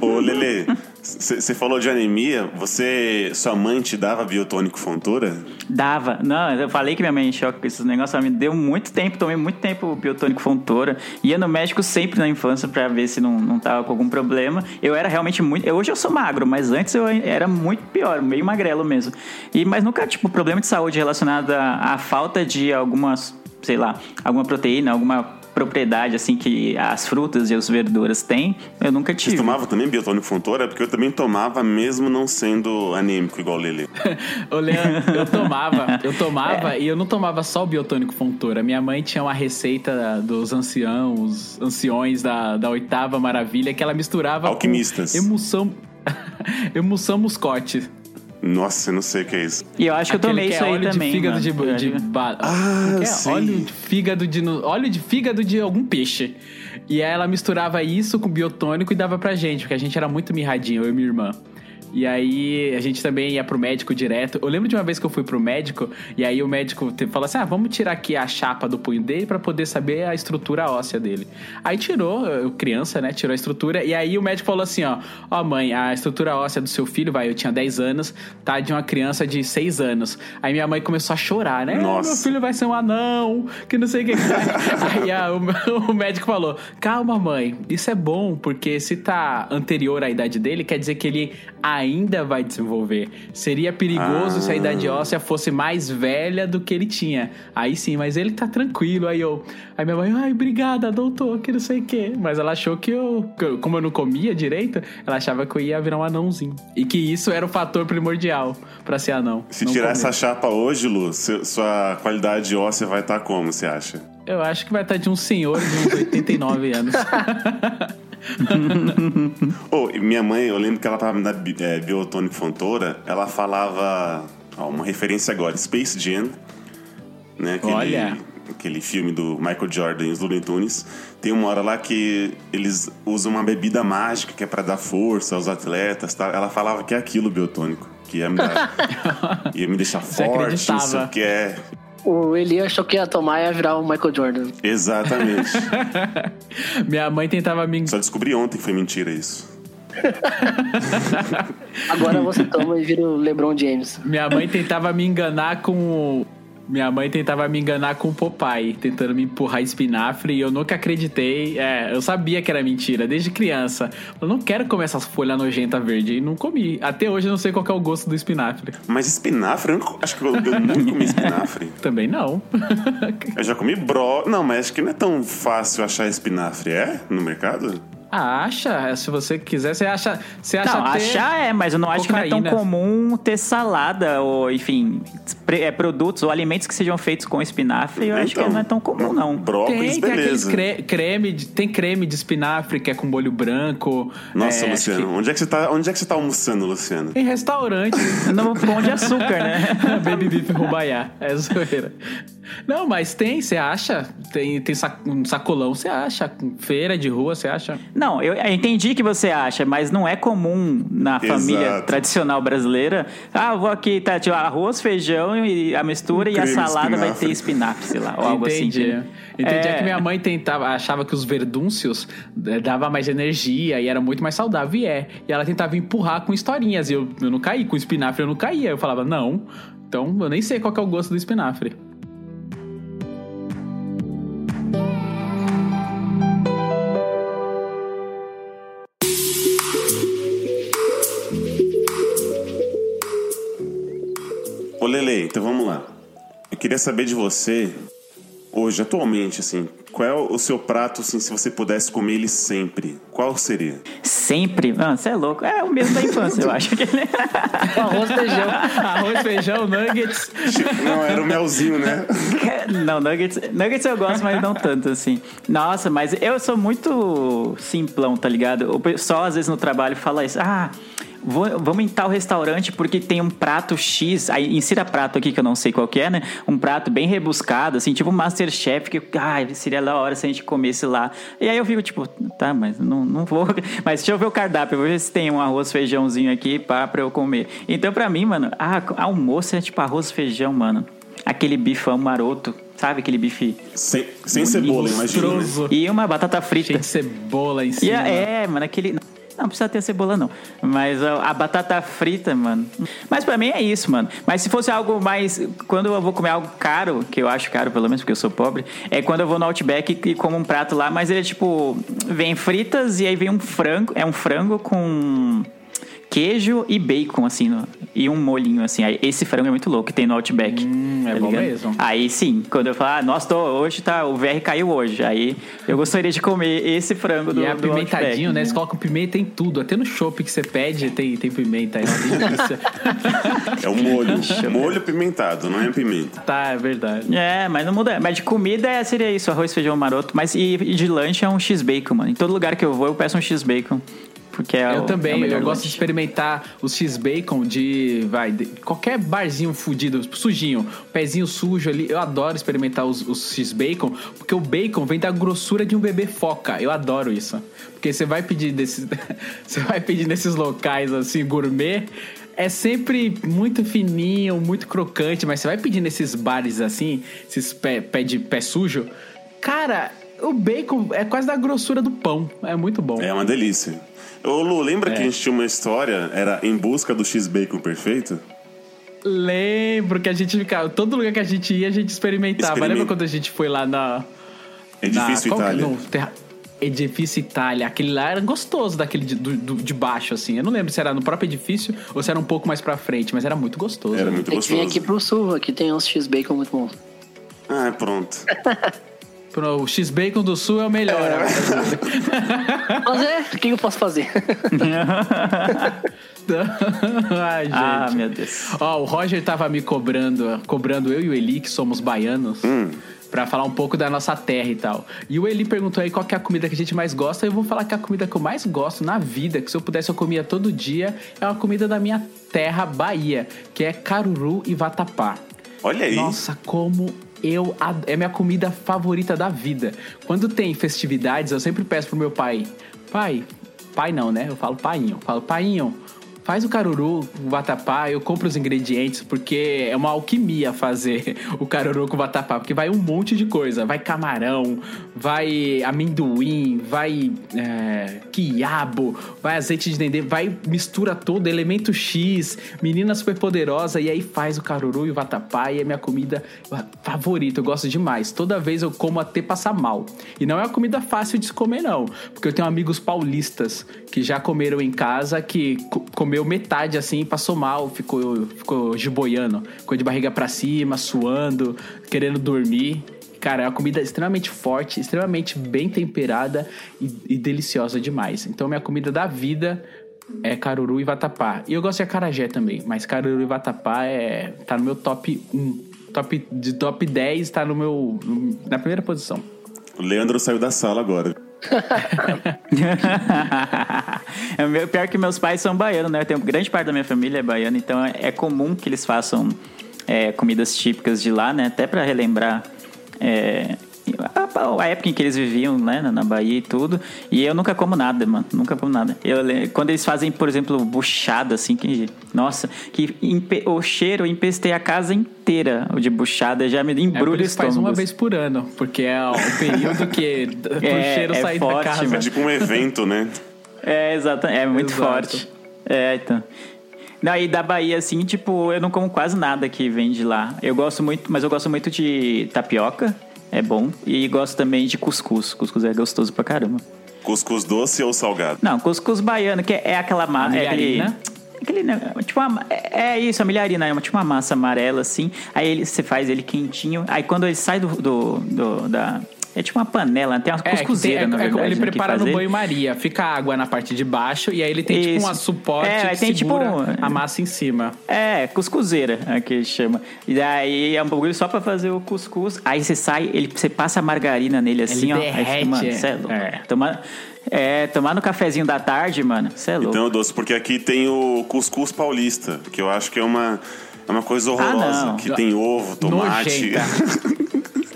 Ô, Lele, você falou de anemia. Você, sua mãe te dava biotônico fontura? Dava. Não, eu falei que minha mãe choque com esses negócios. Ela me deu muito tempo, tomei muito tempo biotônico fontora. Ia no médico sempre na infância pra ver se não, não tava com algum problema. Eu era realmente muito. Hoje eu sou magro, mas antes eu era muito pior, meio magrelo mesmo. E, mas nunca, tipo, problema de saúde relacionado à, à falta de algumas, sei lá, alguma proteína, alguma propriedade assim que as frutas e as verduras têm, eu nunca Vocês tive. tomavam também biotônico Fontoura? Porque eu também tomava, mesmo não sendo anêmico igual o Lele. <laughs> Ô, Leandro, eu tomava, eu tomava e eu não tomava só o biotônico Fontoura. Minha mãe tinha uma receita dos anciãos, anciões da, da oitava maravilha que ela misturava Alquimistas. com <laughs> emulsão, emulsão muscote. Nossa, eu não sei o que é isso. E eu acho que eu tomei que isso é aí óleo também. de fígado mano. de, de ba- Ah, é? sei. óleo de fígado de óleo de fígado de algum peixe. E aí ela misturava isso com biotônico e dava pra gente, porque a gente era muito mirradinho, eu e minha irmã. E aí a gente também ia pro médico direto. Eu lembro de uma vez que eu fui pro médico e aí o médico falou assim: "Ah, vamos tirar aqui a chapa do punho dele pra poder saber a estrutura óssea dele". Aí tirou, criança, né, tirou a estrutura e aí o médico falou assim, ó: "Ó, mãe, a estrutura óssea do seu filho, vai, eu tinha 10 anos, tá de uma criança de 6 anos". Aí minha mãe começou a chorar, né? Nossa. Meu filho vai ser um anão, que não sei o que. <laughs> Aí a- o, <laughs> o médico falou: Calma, mãe, isso é bom, porque se tá anterior à idade dele, quer dizer que ele ainda vai desenvolver. Seria perigoso Ah. se a idade óssea fosse mais velha do que ele tinha. Aí sim, mas ele tá tranquilo. Aí eu. Aí minha mãe, ai, obrigada, doutor, que não sei o quê. Mas ela achou que eu. Como eu não comia direito, ela achava que eu ia virar um anãozinho. E que isso era o fator primordial pra ser anão. Se não tirar comer. essa chapa hoje, Lu, sua qualidade óssea vai estar como, você acha? Eu acho que vai estar de um senhor de uns 89 anos. <laughs> Oh, minha mãe, eu lembro que ela tava bi- é, biotônico Fontoura, ela falava, ó, uma referência agora, Space Jam, né? Aquele, Olha. aquele filme do Michael Jordan e os Looney Tunes. Tem uma hora lá que eles usam uma bebida mágica que é pra dar força aos atletas, tá? Ela falava que é aquilo biotônico, que ia me dar, <laughs> ia me deixar Você forte, não sei acreditava. o que é. O Eli achou que ia tomar e ia virar o Michael Jordan. Exatamente. <laughs> Minha mãe tentava me. Só descobri ontem que foi mentira isso. <laughs> Agora você toma e vira o LeBron James. Minha mãe tentava me enganar com. Minha mãe tentava me enganar com o Popeye, tentando me empurrar espinafre e eu nunca acreditei. É, eu sabia que era mentira, desde criança. Eu não quero comer essas folhas nojentas verde e não comi. Até hoje eu não sei qual é o gosto do espinafre. Mas espinafre, eu nunca- acho que eu, eu nunca comi espinafre. <laughs> Também não. Eu já comi bro. Não, mas acho que não é tão fácil achar espinafre, é? No mercado? Ah, acha? Se você quiser, você acha. Você acha Não, ter- achar é, mas eu não acho que não é tão comum ter salada ou, enfim, é, produtos ou alimentos que sejam feitos com espinafre. Eu acho que Então, não é tão comum, não. Brócolis, Tem, tem aqueles beleza. cre- creme, de- tem creme de espinafre que é com molho branco. Nossa, é, Luciano, onde, é que você tá, onde é que você tá almoçando, Luciano? Em restaurante. <laughs> No pão de açúcar, né? <laughs> Baby beef rubaiá. É zoeira. Não, mas tem, você acha? Tem, tem sac- um sacolão, você acha? Feira de rua, você acha? Não, eu, eu entendi que você acha, mas não é comum na Exato. família tradicional brasileira. Ah, eu vou aqui, tá, tipo, arroz, feijão e a mistura e a salada vai espinafre. ter espinafre, sei lá, ou algo assim. Entendi. Entendi. É... É. que minha mãe tentava, achava que os verdúncios eh, dava mais energia e era muito mais saudável. E é. E ela tentava empurrar com historinhas. E eu, eu não caí. Com espinafre eu não caía. Eu falava, não. Então eu nem sei qual que é o gosto do espinafre. Então vamos lá. Eu queria saber de você, hoje, atualmente, assim, qual é o seu prato, assim, se você pudesse comer ele sempre? Qual seria? Sempre? Ah, você é louco. É o mesmo da infância, eu acho. Que... <laughs> Arroz feijão. Arroz, feijão, nuggets. Não, era o melzinho, né? <laughs> Não, nuggets, nuggets eu gosto, mas não tanto assim. Nossa, mas eu sou muito simplão, tá ligado? O pessoal às vezes no trabalho fala isso. Ah, vamos em tal restaurante porque tem um prato X. Aí insira prato aqui que eu não sei qual que é, né? Um prato bem rebuscado, assim, tipo um Masterchef, que ah, seria da hora se a gente comesse lá. E aí eu fico tipo, tá, mas não, não vou. <laughs> Mas deixa eu ver o cardápio, vou ver se tem um arroz, feijãozinho aqui pá, pra eu comer. Então pra mim, mano, ah, almoço é tipo arroz, feijão, mano. Aquele bifão maroto, sabe? Aquele bife. Sem, sem cebola, imagina. né? E uma batata frita. De cebola em E cima. a- é, mano, aquele. Não precisa ter cebola, não. Mas a, a batata frita, mano. Mas pra mim é isso, mano. Mas se fosse algo mais. Quando eu vou comer algo caro, que eu acho caro, pelo menos porque eu sou pobre, é quando eu vou no Outback e, e como um prato lá, mas ele é tipo. Vem fritas e aí vem um frango. É um frango com. Queijo e bacon, assim, no- e um molhinho, assim. Aí, esse frango é muito louco que tem no Outback. Hum, é tá bom ligado? mesmo. Aí sim, quando eu falo, ah, nossa, tô, hoje tá, o VR caiu hoje. Aí eu gostaria de comer esse frango do, E é do apimentadinho, Outback. né? Eles colocam pimenta em tudo. Até no chopp que você pede tem, tem pimenta. É. É o molho. molho pimentado, não é pimenta. tá, é verdade. É, mas não muda. Mas de comida é- seria isso, arroz, feijão, maroto. Mas e, e de lanche é um X-Bacon, mano. Em todo lugar que eu vou, eu peço um X-Bacon. Porque é Eu o, é o também, melhor eu gosto de experimentar os X-Bacon de, vai, de qualquer barzinho fudido, sujinho, pezinho sujo ali. Eu adoro experimentar os, os X-Bacon, porque o bacon vem da grossura de um bebê foca. Eu adoro isso. Porque você vai pedir desses, <laughs> você vai pedir nesses locais assim, gourmet, é sempre muito fininho, muito crocante, mas você vai pedir nesses bares assim, esses pé, pé de pé sujo, cara, o bacon é quase da grossura do pão. É muito bom. É uma delícia. Ô Lu, lembra É. que a gente tinha uma história, era em busca do X-Bacon perfeito? Lembro que a gente ficava. Todo lugar que a gente ia, a gente experimentava. Experimenta. Lembra quando a gente foi lá na. Edifício na, qual que- Itália. no terra- Edifício Itália. Aquele lá era gostoso, daquele de, do- do- de baixo, assim. Eu não lembro se era no próprio edifício ou se era um pouco mais pra frente, mas era muito gostoso. Era muito Tem que vir gostoso. aqui pro sul, aqui tem uns X-Bacon muito bons. Ah, pronto. <laughs> Pro- O X-Bacon do Sul é o melhor. <laughs> Mas é, o que eu posso fazer? <laughs> Ai, gente. Ah, meu Deus. Ó, o Roger tava me cobrando, cobrando eu e o Eli, que somos baianos, pra falar um pouco da nossa terra e tal. E o Eli perguntou aí qual que é a comida que a gente mais gosta. Eu vou falar que a comida que eu mais gosto na vida, que se eu pudesse eu comia todo dia, é uma comida da minha terra, Bahia, que é caruru e vatapá. Olha aí. Nossa, como eu é minha comida favorita da vida. Quando tem festividades, eu sempre peço pro meu pai, pai, pai não, né? Eu falo painho, eu falo painho. Faz o caruru, o vatapá, eu compro os ingredientes, porque é uma alquimia fazer <laughs> o caruru com o vatapá, porque vai um monte de coisa. Vai camarão, vai amendoim, vai é, quiabo, vai azeite de dendê, vai mistura todo, elemento X, menina super poderosa, e aí faz o caruru e o vatapá, e é minha comida favorita, eu gosto demais. Toda vez eu como até passar mal. E não é uma comida fácil de se comer, não, porque eu tenho amigos paulistas que já comeram em casa, que co- comeu metade assim passou mal, ficou, ficou giboiando, ficou de barriga pra cima, suando, querendo dormir. Cara, é uma comida extremamente forte, extremamente bem temperada e, e deliciosa demais. Então, minha comida da vida é caruru e vatapá. E eu gosto de acarajé também, mas caruru e vatapá é, tá no meu top 1. Top, de top 10 tá no meu, na primeira posição. Leandro saiu da sala agora. <laughs> é meu- pior que meus pais são baianos, né? Eu tenho grande parte da minha família é baiana, então é, é comum que eles façam é, comidas típicas de lá, né? Até pra relembrar é, a, a época em que eles viviam, né? Na, na Bahia e tudo. E eu nunca como nada, mano. Nunca como nada. Eu, quando eles fazem, por exemplo, buchada, assim, que. Nossa, que empe- o cheiro empestei a casa inteira o de buchada, já me É embrulha o isso que faz estômago. uma vez por ano, porque é o período que <laughs> o É, cheiro é sair da forte, casa. É mano. tipo um evento, né? É, exato. É muito Exato. forte. É, então. Não, e da Bahia, assim, tipo, eu não como quase nada que vem de lá. Eu gosto muito, mas eu gosto muito de tapioca, é bom. E gosto também de cuscuz. Cuscuz é gostoso pra caramba. Cuscuz doce ou salgado? Não, cuscuz baiano, que é aquela massa. É aquele, aquele, né, tipo uma, é, é isso, a milharina, é uma, tipo uma massa amarela, assim. Aí ele, você faz ele quentinho. Aí quando ele sai do. do, do- da, é tipo uma panela, tem uma É, cuscuzeira, tem- é- na é verdade. como ele né, prepara no ele. banho-maria. Fica a água na parte de baixo e aí ele tem tipo Isso. um suporte É, aí que tem, tipo, segura a massa em cima. É, cuscuzeira, é que chama. E daí é um bagulho só pra fazer o cuscuz. Aí você sai, ele, você passa a margarina nele assim, ó. Aí derrete, fica, mano, é. é louco. É. Tomar, é, tomar no cafezinho da tarde, mano, você é louco. Então, doce, porque aqui tem o cuscuz paulista, que eu acho que é uma, é uma coisa horrorosa. não. que tem ovo, tomate. <laughs>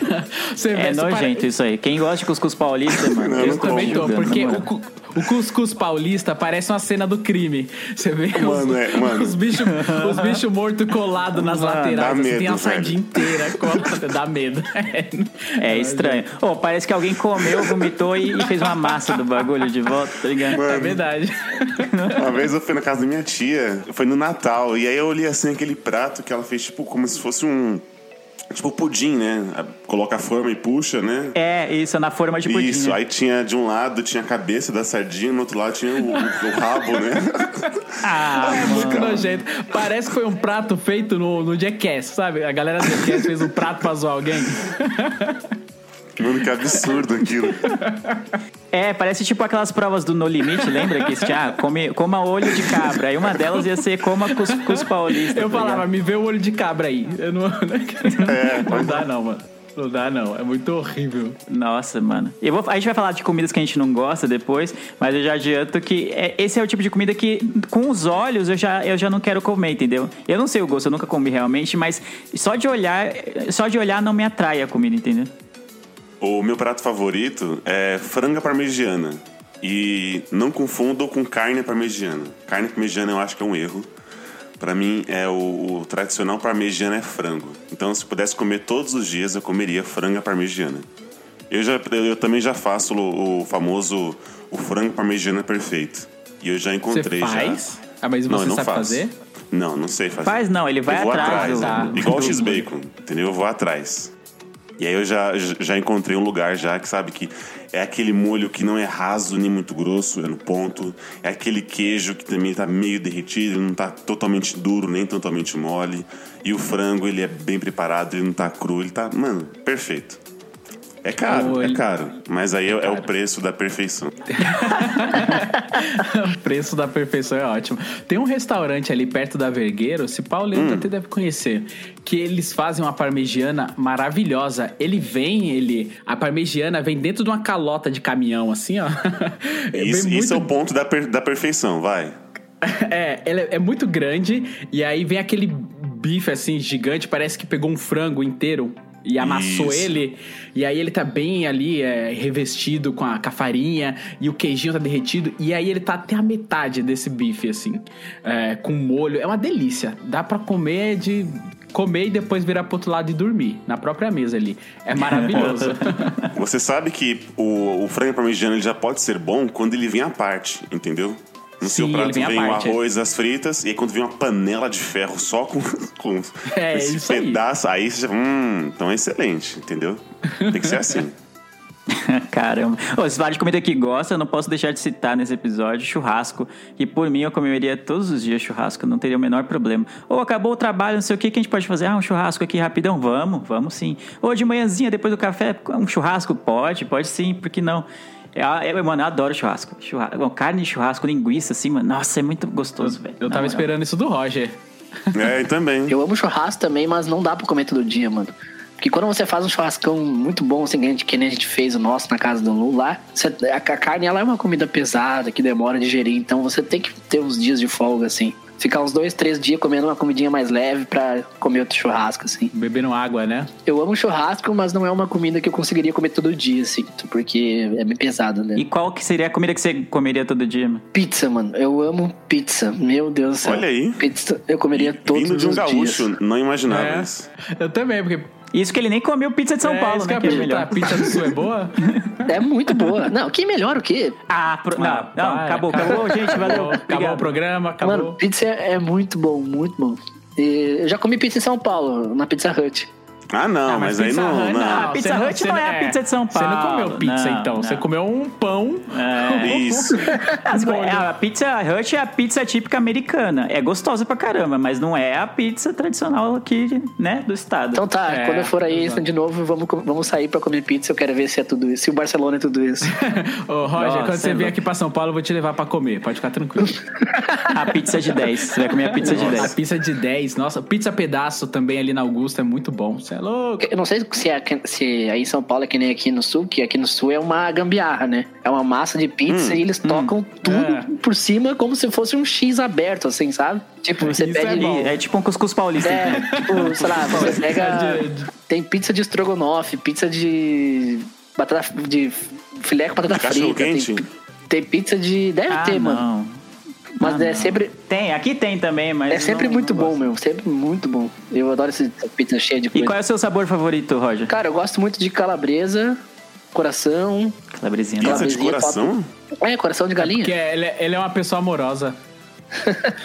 <laughs> Você é nojento pare- isso aí. Quem gosta de cuscuz paulista, <laughs> mano, Não, eu não Também tô, porque o, cu- o cuscuz paulista parece uma cena do crime. Você vê Mano, os, é, mano. os bichos os bicho mortos colados nas <laughs> Mano, laterais. dá assim, tem medo, a sardinha inteira. colada, dá medo. É estranho. Ô, parece que alguém comeu, vomitou e, e fez uma massa do bagulho de volta, tá ligado? É verdade. Uma vez eu fui na casa da minha tia, foi no Natal, e aí eu olhei assim aquele prato que ela fez, tipo, como se fosse um. Tipo pudim, né? Coloca a forma e puxa, né? É, isso, na forma de pudim. Isso, aí tinha de um lado tinha a cabeça da sardinha, no outro lado tinha o, o- o rabo, né? <laughs> Ah, É muito nojento. Parece que foi um prato feito no, no Jackass, sabe? A galera do Jackass fez um prato pra zoar alguém. <laughs> Mano, que absurdo aquilo. É, parece tipo aquelas provas do No Limite, lembra? Que tinha, ah, come, coma olho de cabra. Aí uma delas ia ser coma cuscuz paulista. Eu tá falava, me vê o olho de cabra aí. Eu não, <laughs> É, não dá não, mano. Não dá não. É muito horrível. Nossa, mano. Eu vou, a gente vai falar de comidas que a gente não gosta depois, mas eu já adianto que é- esse é o tipo de comida que, com os olhos, eu já, eu já não quero comer, entendeu? Eu não sei o gosto, eu nunca comi realmente, mas só de olhar, só de olhar não me atrai a comida, entendeu? O meu prato favorito é franga parmegiana. E não confundam com carne parmegiana. Carne parmegiana eu acho que é um erro. Pra mim, é o, o tradicional parmegiana é frango. Então, se pudesse comer todos os dias, eu comeria franga parmegiana. Eu, já, eu também já faço o, o famoso o frango parmegiana perfeito. E eu já Você encontrei faz? já. Ah, mas Não, você eu não sabe faço. fazer? Não, não sei fazer. Faz não, ele vai eu vou atrás. atrás, do- né? igual o <laughs> X-Bacon, entendeu? Eu vou atrás. E aí eu já, já encontrei um lugar já que sabe que é aquele molho que não é raso nem muito grosso, é no ponto. É aquele queijo que também tá meio derretido, ele não tá totalmente duro nem totalmente mole. E o frango, ele é bem preparado, ele não tá cru, ele tá, mano, perfeito. É caro, Olha. é caro. Mas aí é, é o preço da perfeição. <laughs> o preço da perfeição é ótimo. Tem um restaurante ali perto da Vergueiro, se Paulo Hum. até deve conhecer, que eles fazem uma parmegiana maravilhosa. Ele vem, ele. A parmegiana vem dentro de uma calota de caminhão, assim, ó. <laughs> Vem Isso, muito isso é o ponto da, per- da perfeição, vai. <laughs> É, ela é, é muito grande e aí vem aquele bife assim gigante, parece que pegou um frango inteiro e amassou Isso. ele. E aí ele tá bem ali, é, revestido com a, com a farinha e o queijinho tá derretido. E aí ele tá até a metade desse bife, assim, é, com molho. É uma delícia. Dá pra comer de. Comer e depois virar pro outro lado e dormir, na própria mesa ali. É maravilhoso. <laughs> Você sabe que o, o frango parmegiano ele já pode ser bom quando ele vem à parte, entendeu? No seu Sim, prato ele vem vem, o é. arroz, as fritas, e aí quando vem uma panela de ferro só com, <laughs> com É, esse isso aí. pedaço, aí. você já. Hum, então é excelente, entendeu? Tem que ser assim. <laughs> Caramba. Ô, se falar de comida que gosta, eu não posso deixar de citar nesse episódio churrasco. Que por mim eu comeria todos os dias churrasco, não teria o menor problema. Ou acabou o trabalho, não sei o que, que a gente pode fazer? Ah, um churrasco aqui rapidão? Vamos, vamos sim. Ou de manhãzinha, depois do café, um churrasco? Pode, pode sim, por que não? É, é, mano, eu adoro churrasco. churrasco. Bom, carne de churrasco, linguiça, assim, mano. Nossa, é muito gostoso, velho. Eu Na tava moral. esperando isso do Roger. <laughs> É, e também. Eu amo churrasco também, mas não dá pra comer todo dia, mano. Porque quando você faz um churrascão muito bom, assim, que a gente- que nem a gente fez o nosso na casa do Lu lá, você- a, a carne ela é uma comida pesada, que demora a digerir, então você tem que ter uns dias de folga, assim. Ficar uns dois, três dias comendo uma comidinha mais leve pra comer outro churrasco, assim. Bebendo água, né? Eu amo churrasco, mas não é uma comida que eu conseguiria comer todo dia, assim, porque é bem pesado, né? E qual que seria a comida que você comeria todo dia, mano? Pizza, mano. Eu amo pizza. Meu Deus do céu. Olha aí. Pizza eu comeria todos Vindo de um os gaúcho, dias. não imaginava É. isso. Eu também, porque. Isso que ele nem comeu pizza de São é, Paulo, isso que né? eu Que é melhor. A pizza do sul é boa? <laughs> É muito boa. Não, que melhor o quê? Ah, pro- não, Ah, não, para. acabou, acabou, gente, valeu. Acabou, Obrigado. o programa, acabou. Mano, pizza é muito bom, muito bom. E eu já comi pizza em São Paulo, na Pizza Hut. Ah, não, Ah, mas, aí Pizza não. Hut, não. Ah, Pizza Você Hut não é a pizza de São Você não comeu Paulo. pizza, Não, então. Você não. comeu um pão. É. Isso. <laughs> É, a pizza Hut é a pizza típica americana. É gostosa pra caramba, mas não é a pizza tradicional aqui, né, do estado. Então tá, É, quando eu for aí exato. de novo, vamos, vamos sair pra comer pizza. Eu quero ver se é tudo isso. Se o Barcelona é tudo isso. <laughs> Ô, Roger, Nossa, quando você é vier louco. aqui pra São Paulo, eu vou te levar pra comer. Pode ficar tranquilo. <laughs> A pizza de 10. Você vai comer a pizza de A 10. pizza de 10. Nossa, pizza pedaço também ali na Augusta é muito bom. Você é louco. Eu não sei se, é, se aí em São Paulo é que nem aqui no sul, que aqui no sul é uma gambiarra, né? É uma massa de pizza e eles tocam tudo É. por cima como se fosse um X aberto, assim, sabe? Tipo, você Isso é pede. bom. É tipo um cuscuz paulista. É, tipo, sei lá, você <laughs> pega. De- Tem pizza de estrogonofe, pizza de. batata. de filé com batata De frita. Tem, tem pizza de. Deve Ah, ter, mano. Mas Ah, é não. sempre. Tem, aqui tem também, mas. É sempre não- muito não bom, meu. Sempre muito bom. Eu adoro essa pizza cheia de E coisa. qual é o seu sabor favorito, Roger? Cara, eu gosto muito de calabresa, coração. Calabresinha. Pizza de Calabresinha, coração? É, coração de galinha. Porque ele, é- ele é uma pessoa amorosa. <laughs>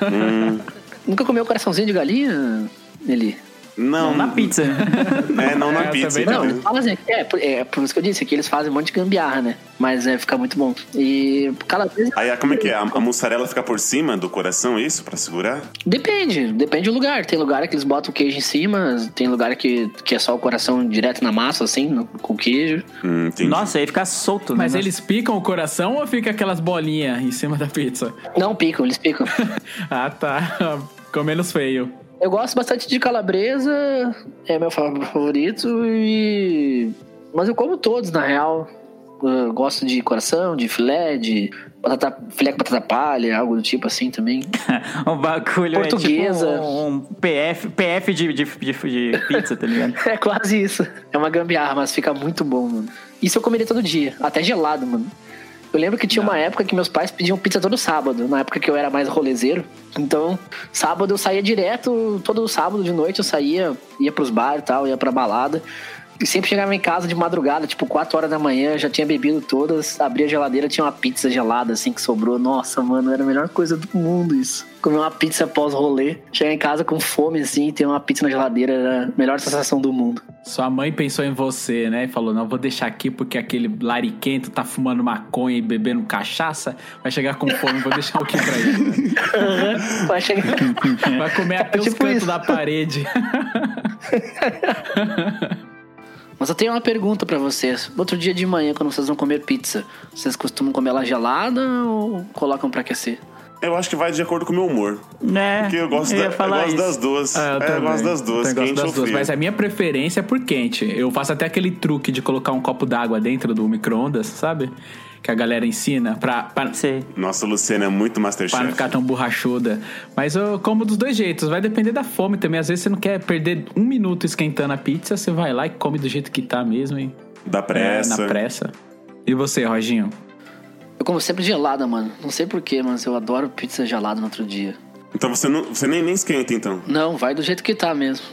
<laughs> Nunca comeu coraçãozinho de galinha, Eli? Não, Não na pizza. É, não na <laughs> É, pizza. Não, eles fazem. É, por- é, por isso que eu disse, que eles fazem um monte de gambiarra, né? Mas é, fica muito bom. E calabresa. Aí, como é que é? A, a mussarela fica por cima do coração, é isso? Pra segurar? Depende, depende do lugar. Tem lugar que eles botam o queijo em cima, tem lugar que, que é só o coração direto na massa, assim, no- com queijo. Hum. Nossa, aí fica solto. Mas né? eles picam o coração ou fica aquelas bolinhas em cima da pizza? Não picam, eles picam. <laughs> Ah, tá. Ficou menos feio. Eu gosto bastante de calabresa, é meu fa- favorito e. Mas eu como todos, na real. Eu gosto de coração, de filé, de batata, filé com batata palha, algo do tipo assim também. <laughs> O bagulho Portuguesa. é tipo um, um PF, PF de, de, de, de pizza, tá ligado? <laughs> É quase isso. É uma gambiarra, mas fica muito bom, mano. Isso eu comeria todo dia, até gelado, mano. Eu lembro que tinha uma época que meus pais pediam pizza todo sábado, na época que eu era mais rolezeiro. Então, sábado eu saía direto, todo sábado de noite eu saía, ia pros bares e tal, ia pra balada. E sempre chegava em casa de madrugada, tipo 4 horas da manhã, já tinha bebido todas, abria a geladeira, tinha uma pizza gelada assim que sobrou. Nossa, mano, era a melhor coisa do mundo isso. Comer uma pizza pós-rolê, chegar em casa com fome assim, e ter uma pizza na geladeira era a melhor sensação do mundo. Sua mãe pensou em você, né? E falou: não, vou deixar aqui porque aquele lariquento tá fumando maconha e bebendo cachaça. Vai chegar com fome, vou deixar o que pra ele. <laughs> Vai chegar. Vai comer até os Tipo cantos isso. da parede. <laughs> Mas eu tenho uma pergunta pra vocês. Outro dia de manhã, quando vocês vão comer pizza, vocês costumam comer ela gelada ou colocam pra aquecer? Eu acho que vai de acordo com o meu humor. Né? Porque eu gosto, da- ia eu falar gosto isso. das duas. Ah, É, eu, gosto das duas, Eu gosto quente das ou duas, frio. Mas a minha preferência é por quente. Eu faço até aquele truque de colocar um copo d'água dentro do micro-ondas, sabe? Que a galera ensina pra, pra, Sei. Nossa, Luciana é muito pra Masterchef. não ficar tão borrachuda. Mas eu como dos dois jeitos. Vai depender da fome também. Às vezes você não quer perder um minuto esquentando a pizza, você vai lá e come do jeito que tá mesmo. E, Da pressa. É, na pressa. E você, Roginho? Eu como sempre gelada, mano. Não sei porquê, mas eu adoro pizza gelada no outro dia. Então você, não, você nem, nem esquenta, então. Não, vai do jeito que tá mesmo.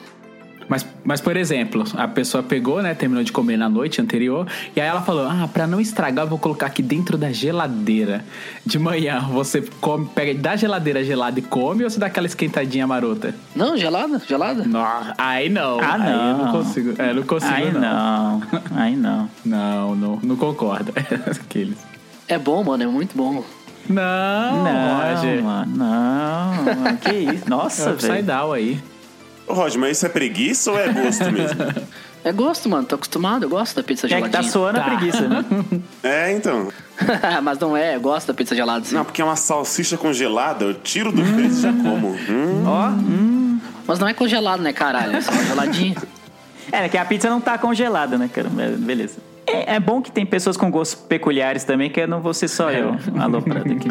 Mas, mas, por exemplo, a pessoa pegou, né? Terminou de comer na noite anterior. E aí ela falou: Ah, pra não estragar, eu vou colocar aqui dentro da geladeira. De manhã, você come, pega da geladeira gelada e come ou você dá aquela esquentadinha marota? Não, gelada, gelada. Não, aí não. Ah, Aí eu não não. consigo. É, não consigo, Aí não. não. Aí não. <laughs> Não, não, não concordo. <laughs> Aqueles. É bom, mano, é muito bom. Não, Não, mano. Não, mano. Que isso? É Nossa, upside velho. down aí. Ô, Roger, mas isso é preguiça ou é gosto mesmo? <laughs> É gosto, mano, tô acostumado, eu gosto da pizza É que geladinha. tá suando a Tá. preguiça, né? <laughs> é, então. <laughs> mas não é, eu gosto da pizza gelada. Sim. Não, porque é uma salsicha congelada, eu tiro do peito e já como. Hum. Ó. Mas não é congelado, né, caralho? É só geladinho. É, que a pizza não tá congelada, né, cara? Beleza. É, é bom que tem pessoas com gostos peculiares também, que não vou ser só eu. Alô, Prado aqui.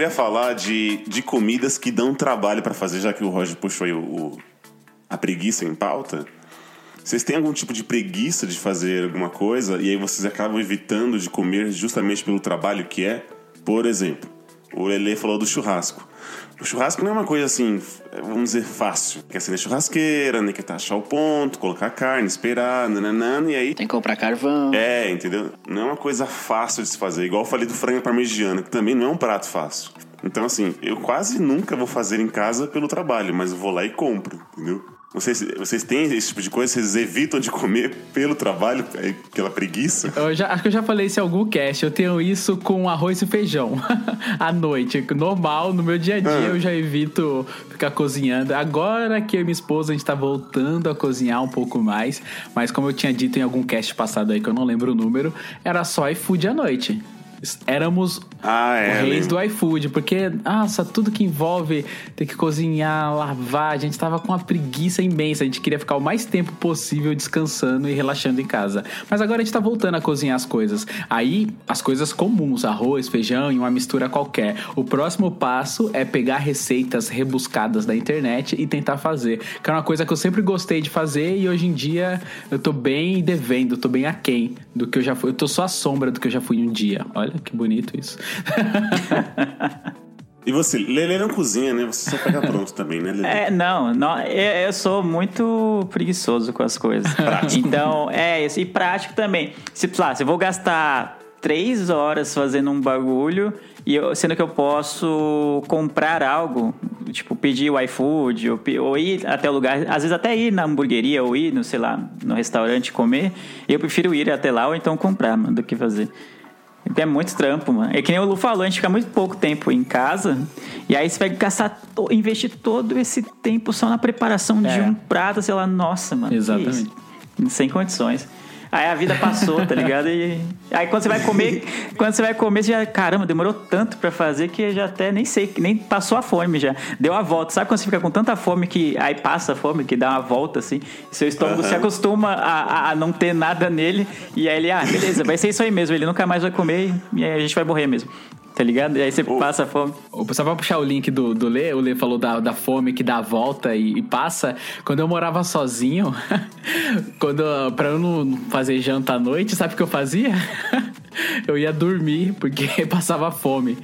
Queria falar de, de comidas que dão trabalho pra fazer, já que o Roger puxou aí o, o- a preguiça em pauta. Vocês têm algum tipo de preguiça de fazer alguma coisa e aí vocês acabam evitando de comer justamente pelo trabalho que é? Por exemplo, o Lele falou do churrasco. O churrasco não é uma coisa assim, vamos dizer, fácil. Quer ser na churrasqueira, né? Que achar o ponto, colocar a carne, esperar, nananana, e aí Tem que comprar carvão. é, entendeu? Não é uma coisa fácil de se fazer. Igual eu falei do frango parmegiana, que também não é um prato fácil. Então, assim, eu quase nunca vou fazer em casa pelo trabalho, mas eu vou lá e compro, entendeu? Vocês, vocês têm esse tipo de coisa? Vocês evitam de comer pelo trabalho, é, aquela preguiça? Eu já, acho que eu já falei isso em algum cast. Eu tenho isso com arroz e feijão <laughs> à noite. Normal, no meu dia a dia, Ah. eu já evito ficar cozinhando. Agora que eu e minha esposa a gente tá voltando a cozinhar um pouco mais. Mas como eu tinha dito em algum cast passado aí, que eu não lembro o número, era só iFood à noite. Éramos Ah, é. reis do iFood, porque, nossa, tudo que envolve ter que cozinhar, lavar, a gente tava com uma preguiça imensa. A gente queria ficar o mais tempo possível descansando e relaxando em casa. Mas agora a gente tá voltando a cozinhar as coisas. Aí, as coisas comuns, arroz, feijão e uma mistura qualquer. O próximo passo é pegar receitas rebuscadas da internet e tentar fazer. Que é uma coisa que eu sempre gostei de fazer e hoje em dia eu tô bem devendo, tô bem aquém do que eu já fui. Eu tô só a sombra do que eu já fui um dia. Olha que bonito isso. <laughs> E você, Lele não cozinha, né? Você só pega <laughs> pronto também, né, Lele? É, não, não eu, eu sou muito preguiçoso com as coisas. Então, é isso. E prático também. Se, lá, se eu vou gastar três horas fazendo um bagulho, e eu- sendo que eu posso comprar algo, tipo, pedir o iFood, ou, ou ir até o lugar, às vezes até ir na hamburgueria, ou ir, no, sei lá, no restaurante comer, eu prefiro ir até lá ou então comprar, mano, do que fazer. É muito trampo, mano. É que nem o Lu falou, a gente fica muito pouco tempo em casa. E aí você vai gastar, investir todo esse tempo só na preparação de É. um prato, sei lá, nossa, mano. Exatamente. Sem condições. Aí a vida passou, tá ligado? E aí quando você vai comer, quando você vai comer, você já, caramba, demorou tanto pra fazer que já até nem sei, nem passou a fome já. Deu a volta. Sabe quando você fica com tanta fome que aí passa a fome, que dá uma volta assim, seu estômago se acostuma a, a- a não ter nada nele, e aí ele, ah, beleza, vai ser isso aí mesmo, ele nunca mais vai comer e aí a gente vai morrer mesmo. Tá ligado? E aí você passa a fome. Só pra puxar o link do, do Lê, o Lê falou da, da fome que dá a volta e, e passa. Quando eu morava sozinho, <laughs> quando, pra eu não fazer janta à noite, sabe o que eu fazia? <laughs> Eu ia dormir, porque <laughs> passava fome.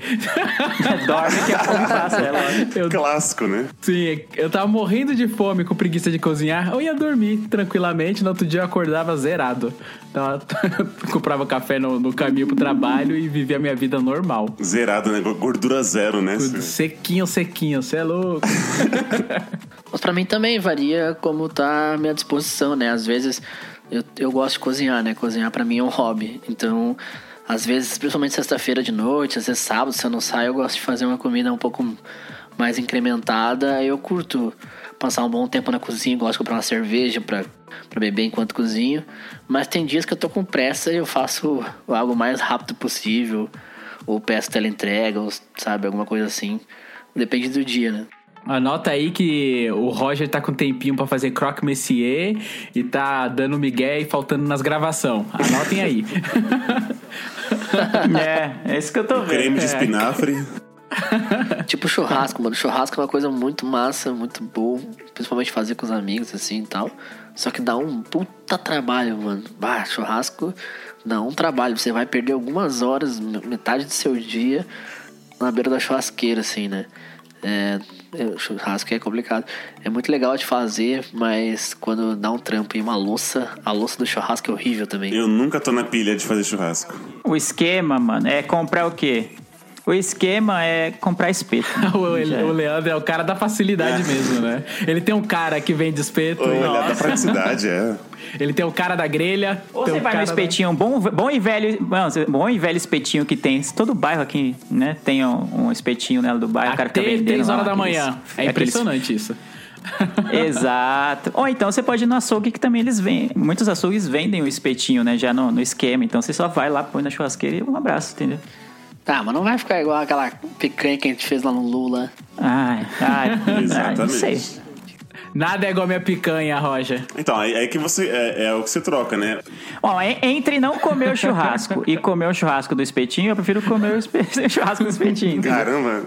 Dorme que a fome passa, é lógico. <laughs> Eu, Clássico, né? sim, eu tava morrendo de fome, com preguiça de cozinhar. Eu ia dormir tranquilamente, no outro dia eu acordava zerado. Então, eu <laughs> comprava café no, no caminho pro trabalho e vivia a minha vida normal. Zerado, né? Gordura zero, né? Sequinho, sequinho, você é louco. Mas pra mim também varia como tá a minha disposição, né? Às vezes eu, eu gosto de cozinhar, né? Cozinhar pra mim é um hobby. Então, às vezes, principalmente sexta-feira de noite, às vezes sábado, se eu não saio, eu gosto de fazer uma comida um pouco mais incrementada. Eu curto passar um bom tempo na cozinha, gosto de comprar uma cerveja pra beber enquanto cozinho. Mas tem dias que eu tô com pressa e eu faço algo o mais rápido possível. Ou peço teleentrega, ou sabe, alguma coisa assim. Depende do dia, né? Anota aí que o Roger tá com tempinho pra fazer croque messier e tá dando migué e faltando nas gravação. Anotem aí. <laughs> É, é isso que eu tô vendo. Creme de É. espinafre. <laughs> Tipo churrasco, mano. Churrasco é uma coisa muito massa, muito boa. Principalmente fazer com os amigos, assim e tal. Só que dá um puta trabalho, mano. Bah, churrasco dá um trabalho. Você vai perder algumas horas, metade do seu dia, na beira da churrasqueira, assim, né? É, churrasco é complicado. É muito legal de fazer, mas quando dá um trampo e uma louça, a louça do churrasco é horrível também. Eu nunca tô na pilha de fazer churrasco. O esquema, mano, é comprar o quê? O esquema é comprar espeto. <laughs> o, é. Leandro é o cara da facilidade mesmo, né? Ele tem um cara que vende espeto. Olha, da praticidade, é. <laughs> Ele tem o cara da grelha. Ou você vai no cara da- espetinho, bom, bom e velho, bom e velho espetinho que tem. Todo bairro aqui, né, tem um, um espetinho nela do bairro, o cara Até fica vendendo 3 lá horas da aqueles- manhã. É aqueles- impressionante isso. <laughs> Exato. Ou então você pode ir no açougue que também eles vendem. Muitos açougues vendem o espetinho, né, já no, no esquema. Então você só vai lá, põe na churrasqueira e um abraço, entendeu? Tá, mas não vai ficar igual aquela picanha que a gente fez lá no Lula. Ai, ai, <laughs> ai Exatamente. não sei. Nada é igual a minha picanha, Roger. Então, aí, aí que você. É, é o que você troca, né? Bom, en- entre não comer o churrasco e comer o churrasco do espetinho, eu prefiro comer o, espe- <laughs> o churrasco do espetinho. entendeu? Caramba.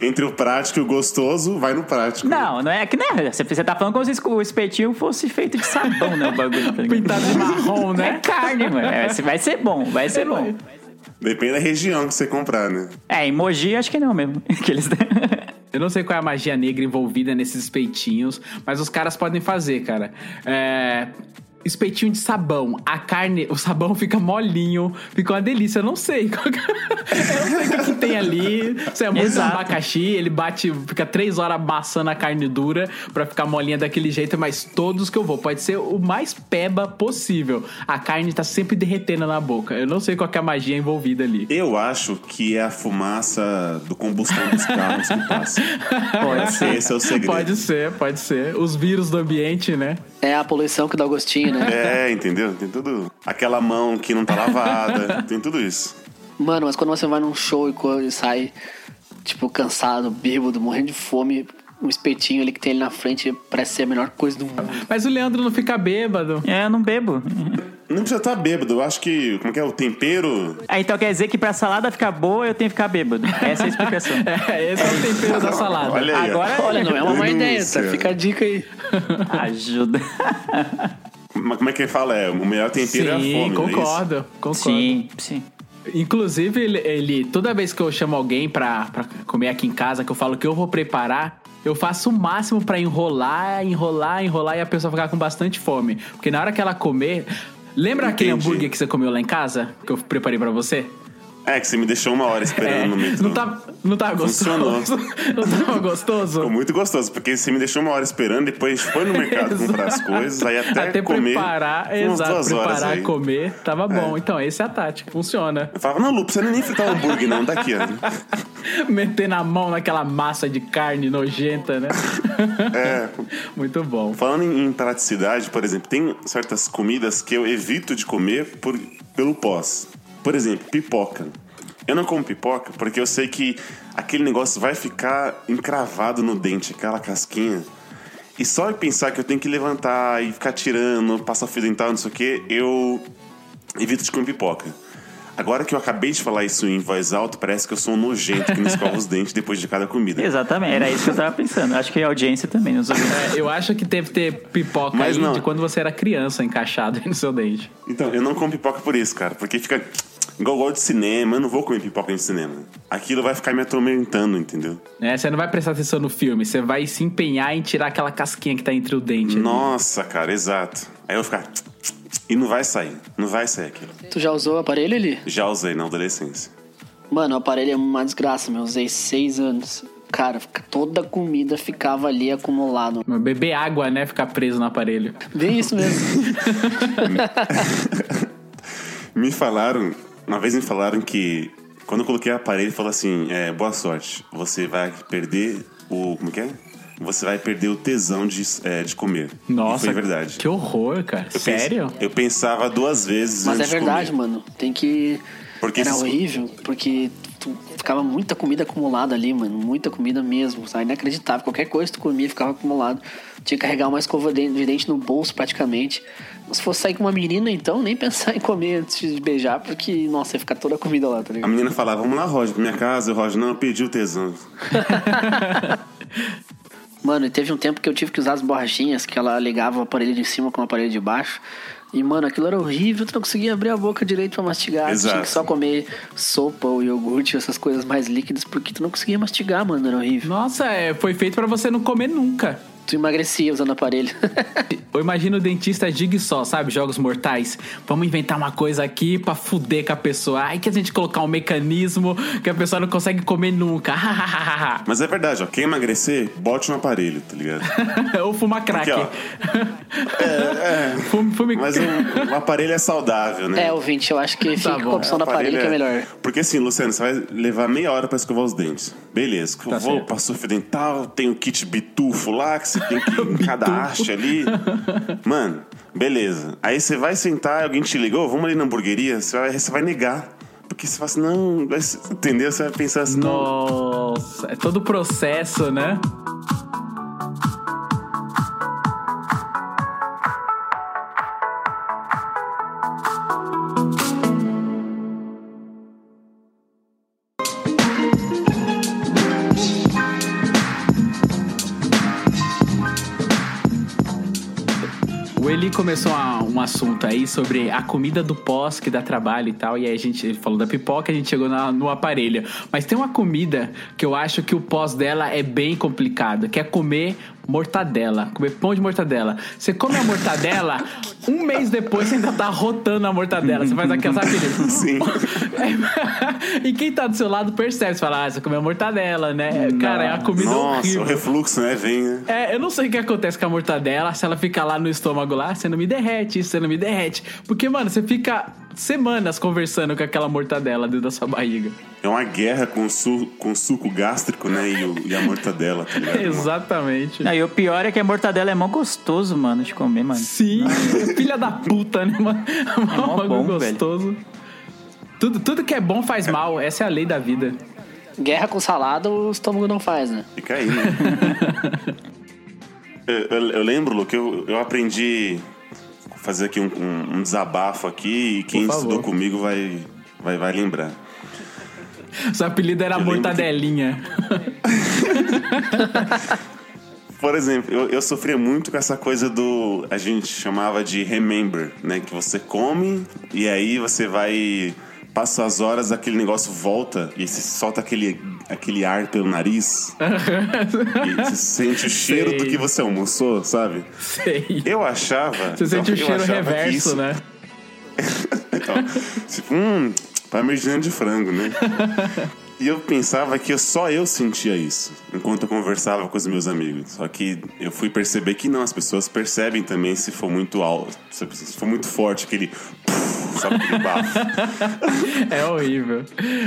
Entre o prático e o gostoso, vai no prático. Não, não é que né? Você você tá falando como se o espetinho fosse feito de sabão, né? O bagulho. tá? Pintado de marrom, É né? carne, mano. É, vai ser bom, vai ser bom. Depende da região que você comprar, né? É, em Mogi acho que não mesmo. <laughs> Que eles... <laughs> Eu não sei qual é a magia negra envolvida nesses espetinhos, mas os caras podem fazer, cara. É. Espetinho de sabão. A carne, o sabão fica molinho, fica uma delícia. Eu não sei. <laughs> Eu não sei o que, que tem ali. Se é muito Exato. abacaxi, ele bate, fica três horas amassando a carne dura pra ficar molinha daquele jeito, mas todos que eu vou, pode ser o mais peba possível. A carne tá sempre derretendo na boca. Eu não sei qual que é a magia envolvida ali. Eu acho que é a fumaça do combustão dos carros que passa. <laughs> Pode ser. Esse é o segredo. Pode ser, pode ser. Os vírus do ambiente, né? É a poluição que dá o gostinho, né? É, entendeu? Tem tudo. Aquela mão que não tá lavada, <laughs> tem tudo isso. Mano, mas quando você vai num show e sai, tipo, cansado, bêbado, morrendo de fome, um espetinho ali que tem ali na frente parece ser a melhor coisa do mundo. Mas o Leandro não fica bêbado. É, eu não bebo. Não precisa estar bêbado. Eu acho que. Como que é? O tempero. Ah, então quer dizer que pra salada ficar boa eu tenho que ficar bêbado. Essa é a explicação. <laughs> É, esse é o tempero da salada. Olha aí. Agora Olha, não é uma má ideia, tá? Fica a dica aí. ajuda. <laughs> Mas como é que ele fala? É, o melhor tempero é a Sim, fome. é concordo, concordo. Sim, sim. Inclusive, ele, ele- toda vez que eu chamo alguém pra, pra comer aqui em casa, que eu falo que eu vou preparar, eu faço o máximo pra enrolar, enrolar, enrolar e a pessoa ficar com bastante fome. Porque na hora que ela comer. Lembra aquele Entendi. hambúrguer que você comeu lá em casa? Que eu preparei pra você? É, que você me deixou uma hora esperando no metrô. não tá, não tá Funcionou. gostoso? <laughs> não tava gostoso? Ficou muito gostoso, porque você me deixou uma hora esperando, depois foi no mercado <laughs> comprar as coisas, aí até, Até comer. preparar, exato, duas preparar, aí. comer, tava bom. Então, essa é a tática, funciona. Eu falava, não, Lu, você nem fritar o hambúrguer, não, daqui, ó. <laughs> Meter na mão naquela massa de carne nojenta, né? É. Muito bom. Falando em, em praticidade, por exemplo, tem certas comidas que eu evito de comer por, pelo pós. Por exemplo, pipoca. Eu não como pipoca porque eu sei que aquele negócio vai ficar encravado no dente, aquela casquinha. E só em pensar que eu tenho que levantar e ficar tirando, passar fio dental, não sei o que, eu evito de comer pipoca. Agora que eu acabei de falar isso em voz alta, parece que eu sou um nojento que não escova os dentes depois de cada comida. <laughs> Exatamente, era isso que eu tava pensando. Acho que a audiência também nos ouviu. É, eu acho que deve ter pipoca Mas aí não. de quando você era criança encaixado aí no seu dente. Então, eu não como pipoca por isso, cara. Porque fica igual eu gosto de cinema. Eu não vou comer pipoca de cinema. Aquilo vai ficar me atormentando, entendeu? É, você não vai prestar atenção no filme, você vai se empenhar em tirar aquela casquinha que tá entre o dente. ali. Nossa, cara, exato. Aí eu vou ficar... E não vai sair. Não vai sair aquilo. Tu já usou o aparelho ali? Já usei na adolescência. Mano, o aparelho é uma desgraça, meu. Usei seis anos. Cara, toda a comida ficava ali acumulado. Beber água, né? Ficar preso no aparelho. Bem isso mesmo. <laughs> Me falaram... Uma vez me falaram que... Quando eu coloquei o aparelho, falou assim... É, boa sorte. Você vai perder o... Como que é? Você vai perder o tesão de, é, de comer. Nossa. E foi verdade. Que horror, cara. Eu pens- Sério? eu pensava duas vezes Mas é verdade, comer. mano. Tem que. Porque Era esses- horrível, porque tu ficava muita comida acumulada ali, mano. Muita comida mesmo. Sabe? Inacreditável. Qualquer coisa que tu comia ficava acumulado. Tinha que carregar uma escova de de dente no bolso praticamente. Se fosse sair com uma menina, então, nem pensar em comer antes de beijar, porque, nossa, ia ficar toda a comida lá, tá A ligado? menina falava, vamos lá, Roger, pra minha casa. E o Roger, não, eu perdi o tesão. <laughs> Mano, e teve um tempo que eu tive que usar as borrachinhas, que ela ligava o aparelho de cima com o aparelho de baixo. E, mano, aquilo era horrível, tu não conseguia abrir a boca direito pra mastigar. Tu tinha Exato. que só comer sopa ou iogurte, essas coisas mais líquidas, porque tu não conseguia mastigar, mano, era horrível. Nossa, é, foi feito pra você não comer nunca. Tu emagrecia usando o aparelho. <laughs> Eu imagino o dentista Jigsaw, sabe? Jogos mortais. Vamos inventar uma coisa aqui pra fuder com a pessoa. Ai, que a gente colocar um mecanismo que a pessoa não consegue comer nunca. <laughs> Mas é verdade, ó. Quem emagrecer, bote no aparelho, tá ligado? <laughs> Ou fumar crack. Aqui, Fume, fume Mas o, o aparelho é saudável, né? é, ouvinte, eu acho que fica bom. com a opção O do aparelho que é melhor. Porque assim, Luciano, você vai levar meia hora pra escovar os dentes. Beleza, Tá vou, certo. passou fio dental, tem o kit bitufo lá, que você tem que em cada haste ali. Mano, beleza. Aí você vai sentar, alguém te ligou, vamos ali na hamburgueria, você vai, você vai negar. Porque você fala assim, não, entendeu? Você vai pensar assim, não. Nossa, é todo o processo, né? Começou a- um assunto aí sobre a comida do pós que dá trabalho e tal. E aí a gente falou da pipoca, a gente chegou na- no aparelho. Mas tem uma comida que eu acho que o pós dela é bem complicado, que é comer mortadela, comer pão de mortadela. Você come a mortadela, um mês depois você ainda tá rotando a mortadela. Você faz aquela, sabe? <laughs> Sim. <laughs> e quem tá do seu lado percebe, você fala, ah, você comeu mortadela, né? Cara, é a comida Nossa, horrível. o refluxo, né? Vem, né? É, eu não sei o que acontece com a mortadela, se ela fica lá no estômago lá, você não me derrete, você não me derrete. Porque, mano, você fica semanas conversando com aquela mortadela dentro da sua barriga. É uma guerra com, su com suco gástrico, né? E, o- e a mortadela, tá ligado? <laughs> Exatamente. Não, e o pior é que a mortadela é mó gostoso, mano, de comer, mano. Sim, <laughs> filha da puta, né, mano? mó Bagulho bom, velho. Tudo, tudo que é bom faz mal, essa é a lei da vida. Guerra com salada, o estômago não faz, né? Fica aí, né? <laughs> eu, eu- eu lembro, Lu, que eu, eu aprendi a fazer aqui um, um- um desabafo aqui e quem estudou comigo vai, vai, vai lembrar. Seu apelido era Eu lembro que- Mortadelinha. <laughs> Por exemplo, eu, eu sofria muito com essa coisa do. A gente chamava de remember, né? Que você come e aí você vai. Passa as horas, aquele negócio volta e você solta aquele, aquele ar pelo nariz. <laughs> e você sente o cheiro Sei. do que você almoçou, sabe? Sei. Eu achava. Você sente o cheiro reverso, isso- né? <laughs> Então, tipo, hum, parmegiana de frango, né? <laughs> E eu pensava que só eu sentia isso enquanto eu conversava com os meus amigos. Só que eu fui perceber que não, as pessoas percebem também se for muito alto, se for muito forte, aquele. Sabe? <laughs> É horrível.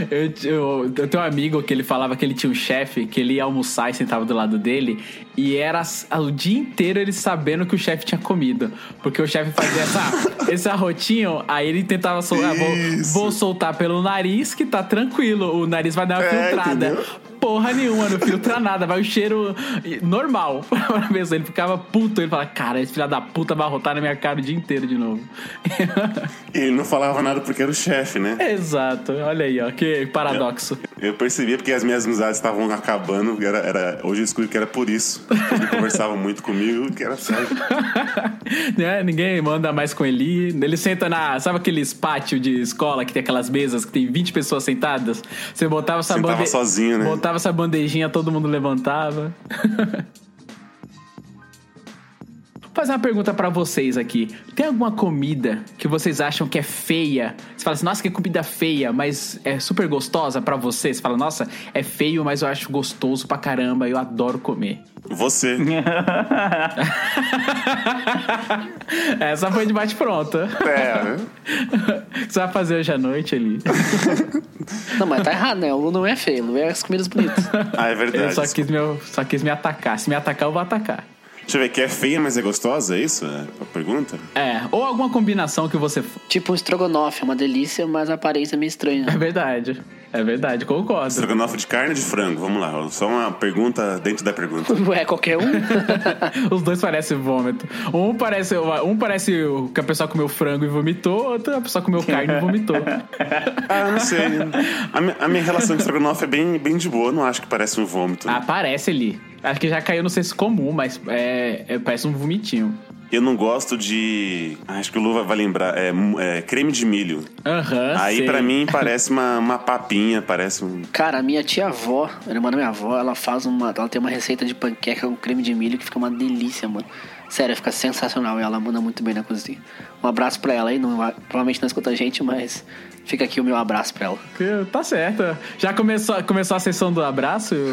Eu, eu, eu tenho um amigo que ele falava que ele tinha um chefe, que ele ia almoçar e sentava do lado dele, e era o dia inteiro ele sabendo que o chefe tinha comido. Porque o chefe fazia essa, <laughs> esse arrotinho, aí ele tentava soltar. vou, vou soltar pelo nariz, que tá tranquilo. O nariz vai dar uma É, filtrada. entendeu? Porra nenhuma, não filtra nada, vai o cheiro normal <laughs> pra pessoa. Ele ficava puto, ele fala, cara, esse filho da puta vai arrotar na minha cara o dia inteiro de novo. <laughs> E ele não falava nada porque era o chefe, né? Exato, olha aí, ó, que paradoxo. Eu percebia porque as minhas amizades estavam acabando. Era, era, hoje eu descobri que era por isso. Eles conversavam muito comigo, que era sério. <laughs> <laughs> né? Ninguém manda mais com ele. Ele senta na. Sabe aqueles pátios de escola que tem aquelas mesas que tem 20 pessoas sentadas? Você botava essa Sentava bande- sozinho, né? Botava essa bandejinha, todo mundo levantava. <laughs> Vou fazer uma pergunta pra vocês aqui. Tem alguma comida que vocês acham que é feia? Você fala assim, nossa, que comida feia, mas é super gostosa pra você? Você fala, nossa, é feio, mas eu acho gostoso pra caramba, eu adoro comer. Você. <laughs> Essa foi de bate pronta. É, né? O que você vai fazer hoje à noite ali? <laughs> Não, mas tá errado, né? O Lu não é feio, o Lu é as comidas bonitas. Ah, é Eu verdade. só quis, me, só quis me atacar. Se me atacar, eu vou atacar. Deixa eu ver, que é feia, mas é gostosa, é isso? É a pergunta? É, ou alguma combinação que você. tipo um estrogonofe, é uma delícia, mas a aparência é meio estranha. É verdade. É verdade, concordo. Estrogonofe de carne ou de frango? Vamos lá, só uma pergunta dentro da pergunta. <laughs> Ué, qualquer um? <laughs> Os dois parecem vômito. Um parece, um parece que a pessoa comeu frango e vomitou, outro a pessoa comeu carne e vomitou. <laughs> Ah, não sei. A, mi- a minha relação com estrogonofe é bem, bem de boa, não acho que parece um vômito. Ah, parece ali. Acho que já caiu no senso comum, mas é, é- parece um vomitinho. Eu não gosto de. ah, Acho que o Lu vai- lembrar. É, é creme de milho. Aham. Aí sei. pra mim parece uma, uma papinha, parece um. Cara, a minha tia-avó, a irmã da minha avó, ela faz uma. Ela tem uma receita de panqueca com creme de milho que fica uma delícia, mano. Sério, fica sensacional e ela manda muito bem na cozinha. Um abraço pra ela aí, não provavelmente não escuta a gente, mas fica aqui o meu abraço pra ela. Que- Tá certo. Já começou, começou a sessão do abraço? <laughs>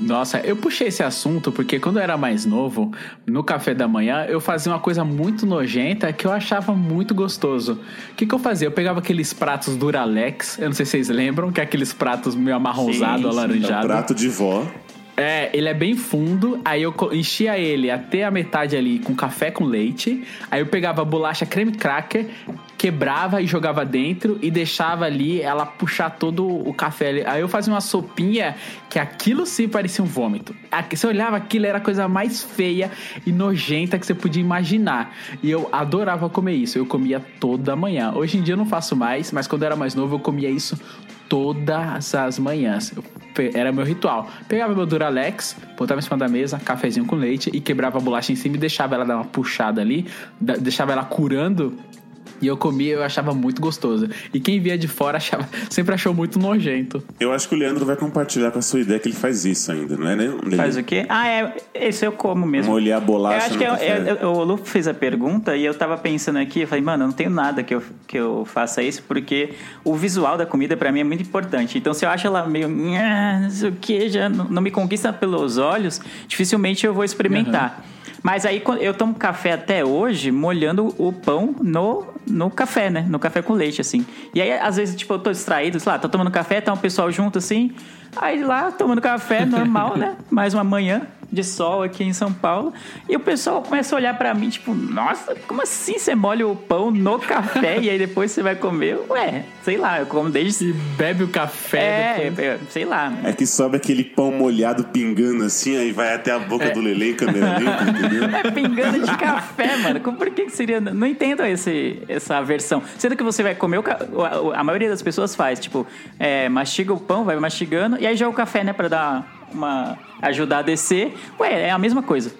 Nossa, eu puxei esse assunto porque quando eu era mais novo, no café da manhã, eu fazia uma coisa muito nojenta que eu achava muito gostoso. O que, que eu fazia? Eu pegava aqueles pratos Duralex, eu não sei se vocês lembram, que é aqueles pratos meio amarronzado, Sim, sim. É um alaranjado. prato de vó. É, ele é bem fundo, aí eu enchia ele até a metade ali com café com leite, aí eu pegava bolacha creme cracker, quebrava e jogava dentro e deixava ali ela puxar todo o café. Aí eu fazia uma sopinha que aquilo sim parecia um vômito. Você olhava aquilo, era a coisa mais feia e nojenta que você podia imaginar. E eu adorava comer isso, eu comia toda manhã. Hoje em dia eu não faço mais, mas quando eu era mais novo eu comia isso todas as manhãs. Eu era meu ritual. Pegava meu Duralex, botava em cima da mesa, cafezinho com leite e quebrava a bolacha em cima e deixava ela dar uma puxada ali, deixava ela curando. E eu comia, eu achava muito gostoso. E quem via de fora achava, <laughs> sempre achou muito nojento. Eu acho que o Leandro vai compartilhar com a sua ideia que ele faz isso ainda, não é, né? Ele Faz o quê? Ah, é. Esse eu como mesmo. Molhar a bolacha Eu acho que eu- eu- eu- o Lu fez a pergunta e eu tava pensando aqui, eu falei, mano, eu não tenho nada que eu, que eu faça isso, porque o visual da comida pra mim é muito importante. Então, se eu acho ela meio, "Nhã, não sei o que, já não, não me conquista pelos olhos, dificilmente eu vou experimentar. Mas aí eu tomo café até hoje molhando o pão no, no café, né? No café com leite, assim. E aí, às vezes, tipo, eu tô distraído, sei lá, tô tomando café, tá um pessoal junto assim. Aí lá, tomando café, normal, né? <laughs> Mais uma manhã. De sol aqui em São Paulo. E o pessoal começa a olhar pra mim, tipo, nossa, como assim você molha o pão no café e aí depois você vai comer? Ué, sei lá, eu como desde. E bebe o café É, depois. é, sei lá. É que sobe aquele pão molhado pingando assim, aí vai até a boca do Lelê em câmera lenta, entendeu? É pingando de café, mano. Como, por que, que seria. Não entendo esse, essa versão. Sendo que você vai comer o ca... a, a maioria das pessoas faz, tipo, é, mastiga o pão, vai mastigando, e aí joga o café, né, pra dar uma. ajudar a descer. Ué, é a mesma coisa.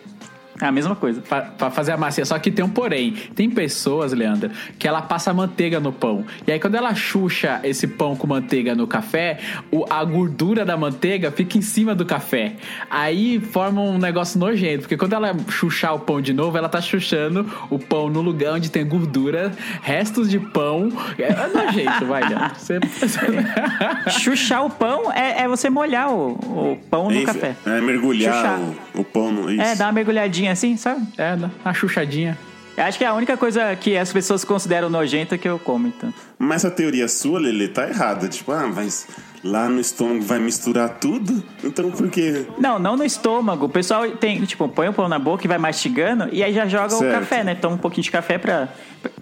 É a mesma coisa. Pra, pra fazer a massinha. Só que tem um porém. Tem pessoas, Leandro, que ela passa manteiga no pão. E aí, quando ela chucha esse pão com manteiga no café, o- a gordura da manteiga fica em cima do café. Aí forma um negócio nojento. Porque quando ela chuchar o pão de novo, ela tá chuchando o pão no lugar onde tem gordura, restos de pão. É nojento, vai, Leandro. <laughs> Você... Chuchar <laughs> o pão é, é você molhar o, o pão no Enfi- café. É mergulhar o, o pão no. Isso. É, dá uma mergulhadinha assim, sabe? É, uma chuchadinha. Eu acho que é a única coisa que as pessoas consideram nojenta que eu como, então. Mas a teoria sua, Lelê, tá errada. Tipo, ah, mas lá no estômago vai misturar tudo? Então por quê? Não, não no estômago. O pessoal tem, tipo, põe o pão na boca e vai mastigando e aí já joga o Certo. café, né? Toma um pouquinho de café pra.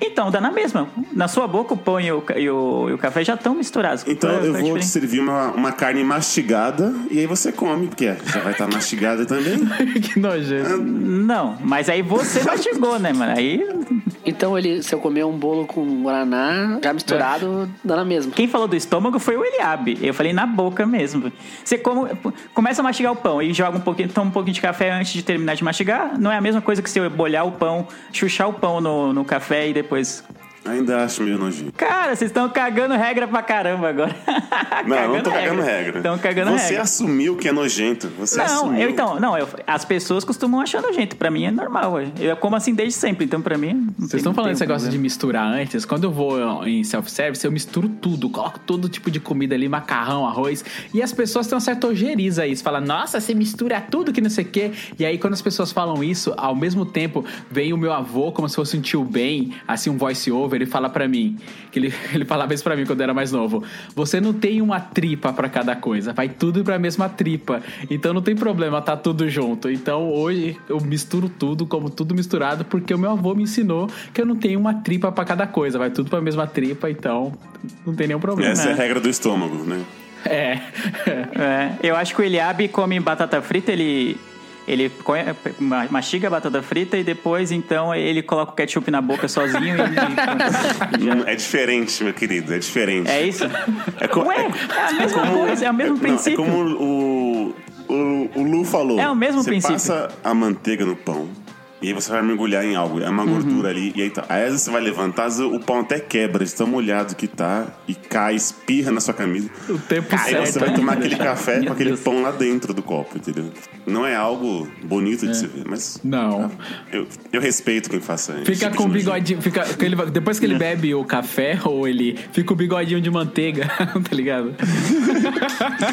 Então, dá na mesma. Na sua boca o pão e o, e o, e o café já estão misturados. Então é- eu a vou te diferença? servir uma, uma carne mastigada e aí você come, porque já vai estar mastigada também. <laughs> que nojento. Não, mas aí você <laughs> mastigou, né, mano? Aí. Então ele, se eu comer um bolo com guaraná já misturado, dá na mesma. Quem falou do estômago foi o Eliabe. Eu falei na boca mesmo. Você come- começa a mastigar o pão e joga um pouquinho, toma um pouquinho de café antes de terminar de mastigar. Não é a mesma coisa que você bolhar o pão, chuchar o pão no, no café e depois. Ainda acho meio nojento. Cara, vocês estão cagando regra pra caramba agora. <laughs> Não, eu não tô cagando regra. Estão cagando Você regra. assumiu que é nojento. Você Não, assumiu. eu então, não, eu- as pessoas costumam achar nojento. Pra mim é normal. Eu como assim desde sempre, então pra mim. Vocês tem- estão falando tem desse negócio de misturar antes? Quando eu vou em self-service, eu misturo tudo, coloco todo tipo de comida ali, macarrão, arroz. E as pessoas têm uma certa ojeriza a isso. Fala, nossa, você mistura tudo que não sei o quê. E aí, quando as pessoas falam isso, ao mesmo tempo, vem o meu avô, como se fosse um tio bem, assim, um voice-over, e fala pra mim, que ele, <laughs> ele falava isso pra mim quando eu era mais novo. Você não tem uma tripa pra cada coisa, vai tudo pra mesma tripa. Então não tem problema, tá tudo junto. Então hoje eu misturo tudo, como tudo misturado, porque o meu avô me ensinou que eu não tenho uma tripa pra cada coisa, vai tudo pra mesma tripa, então não tem nenhum problema. Essa é a regra do estômago, né? É. <laughs> É, eu acho que o Eliabe come batata frita, ele. Ele mastiga a batata frita e depois, então, ele coloca o ketchup na boca sozinho e. Não, É diferente, meu querido, é diferente. É isso? É co- Ué, é a mesma coisa, é o mesmo não, princípio. É como o, o, o Lu falou. É o mesmo você princípio. passa a manteiga no pão. E aí você vai mergulhar em algo, é uma Uhum. gordura ali, e aí tá. Aí às vezes você vai levantar, às vezes o pão até quebra, de tão molhado que tá, e cai, espirra na sua camisa. O tempo Aí certo. você vai tomar aquele café com aquele Deus. pão lá dentro do copo, entendeu? Não é algo bonito de se ver, mas Não. eu, eu respeito quem faça isso. Fica com o bigodinho. Fica, ele- depois que ele bebe o café, ou ele fica o bigodinho de manteiga, <laughs> tá ligado?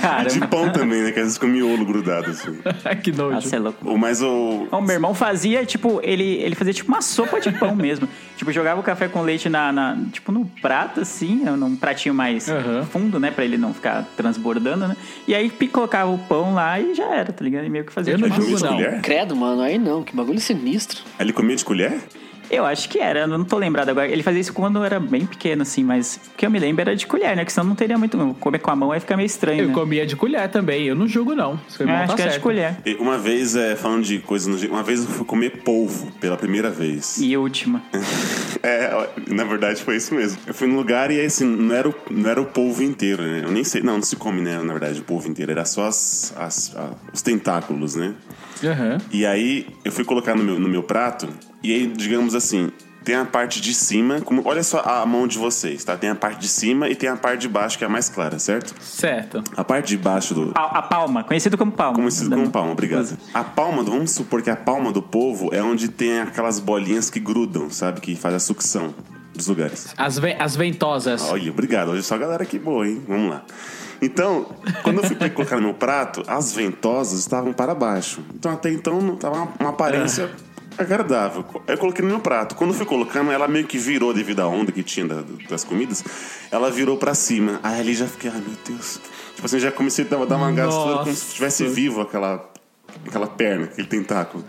Cara, <laughs> De pão também, né? Que às vezes com miolo grudado, assim. <laughs> que nojo. nossa, é louco. Mas o. O meu irmão fazia, tipo, ele, ele fazia tipo uma sopa de pão mesmo. <laughs> tipo, jogava o café com leite na, na- tipo, no prato, assim, num pratinho mais Aham. fundo, né? Pra ele não ficar transbordando, né? E aí colocava o pão lá e já era, tá ligado? E meio que fazia Eu tipo não julgo, de não. colher? Credo, mano, aí não, que bagulho sinistro. Ele comia de colher? Eu acho que era, não tô lembrado agora. Ele fazia isso quando eu era bem pequeno, assim, mas o que eu me lembro era de colher, né? Que senão não teria muito. Comer com a mão aí fica meio estranho. Eu né? comia de colher também, eu não julgo, não. Seu Eu irmão acho tá que era de certo. colher. E Uma vez, é, falando de coisas no uma vez eu fui comer polvo pela primeira vez. E última. <laughs> É, na verdade foi isso mesmo. Eu fui num lugar e assim, não era o, não era o polvo inteiro, né? Eu nem sei. Não, não se come, né? Na verdade, o polvo inteiro. Era só as, as- a- os tentáculos, né? Aham. E aí eu fui colocar no meu, no meu prato, e aí, digamos assim, tem a parte de cima, como, olha só a mão de vocês, tá? Tem a parte de cima e tem a parte de baixo que é a mais clara, certo? Certo. A parte de baixo do. A, a palma, conhecido como palma. Conhecido como palma, obrigado. A palma, do- vamos supor que a palma do povo é onde tem aquelas bolinhas que grudam, sabe? Que faz a sucção dos lugares. As, ve- as ventosas. Olha, obrigado. Hoje só a galera aqui boa, hein? Vamos lá. Então, quando eu fui colocar no meu prato, as ventosas estavam para baixo. Então, até então, não tava uma, uma aparência agradável. Aí eu coloquei no meu prato. Quando eu fui colocando, ela meio que virou devido à onda que tinha da- das comidas. Ela virou para cima. Aí ali já fiquei, ai meu Deus. Tipo assim, já comecei a dar dar uma gastura como se estivesse vivo aquela aquela perna, aquele tentáculo.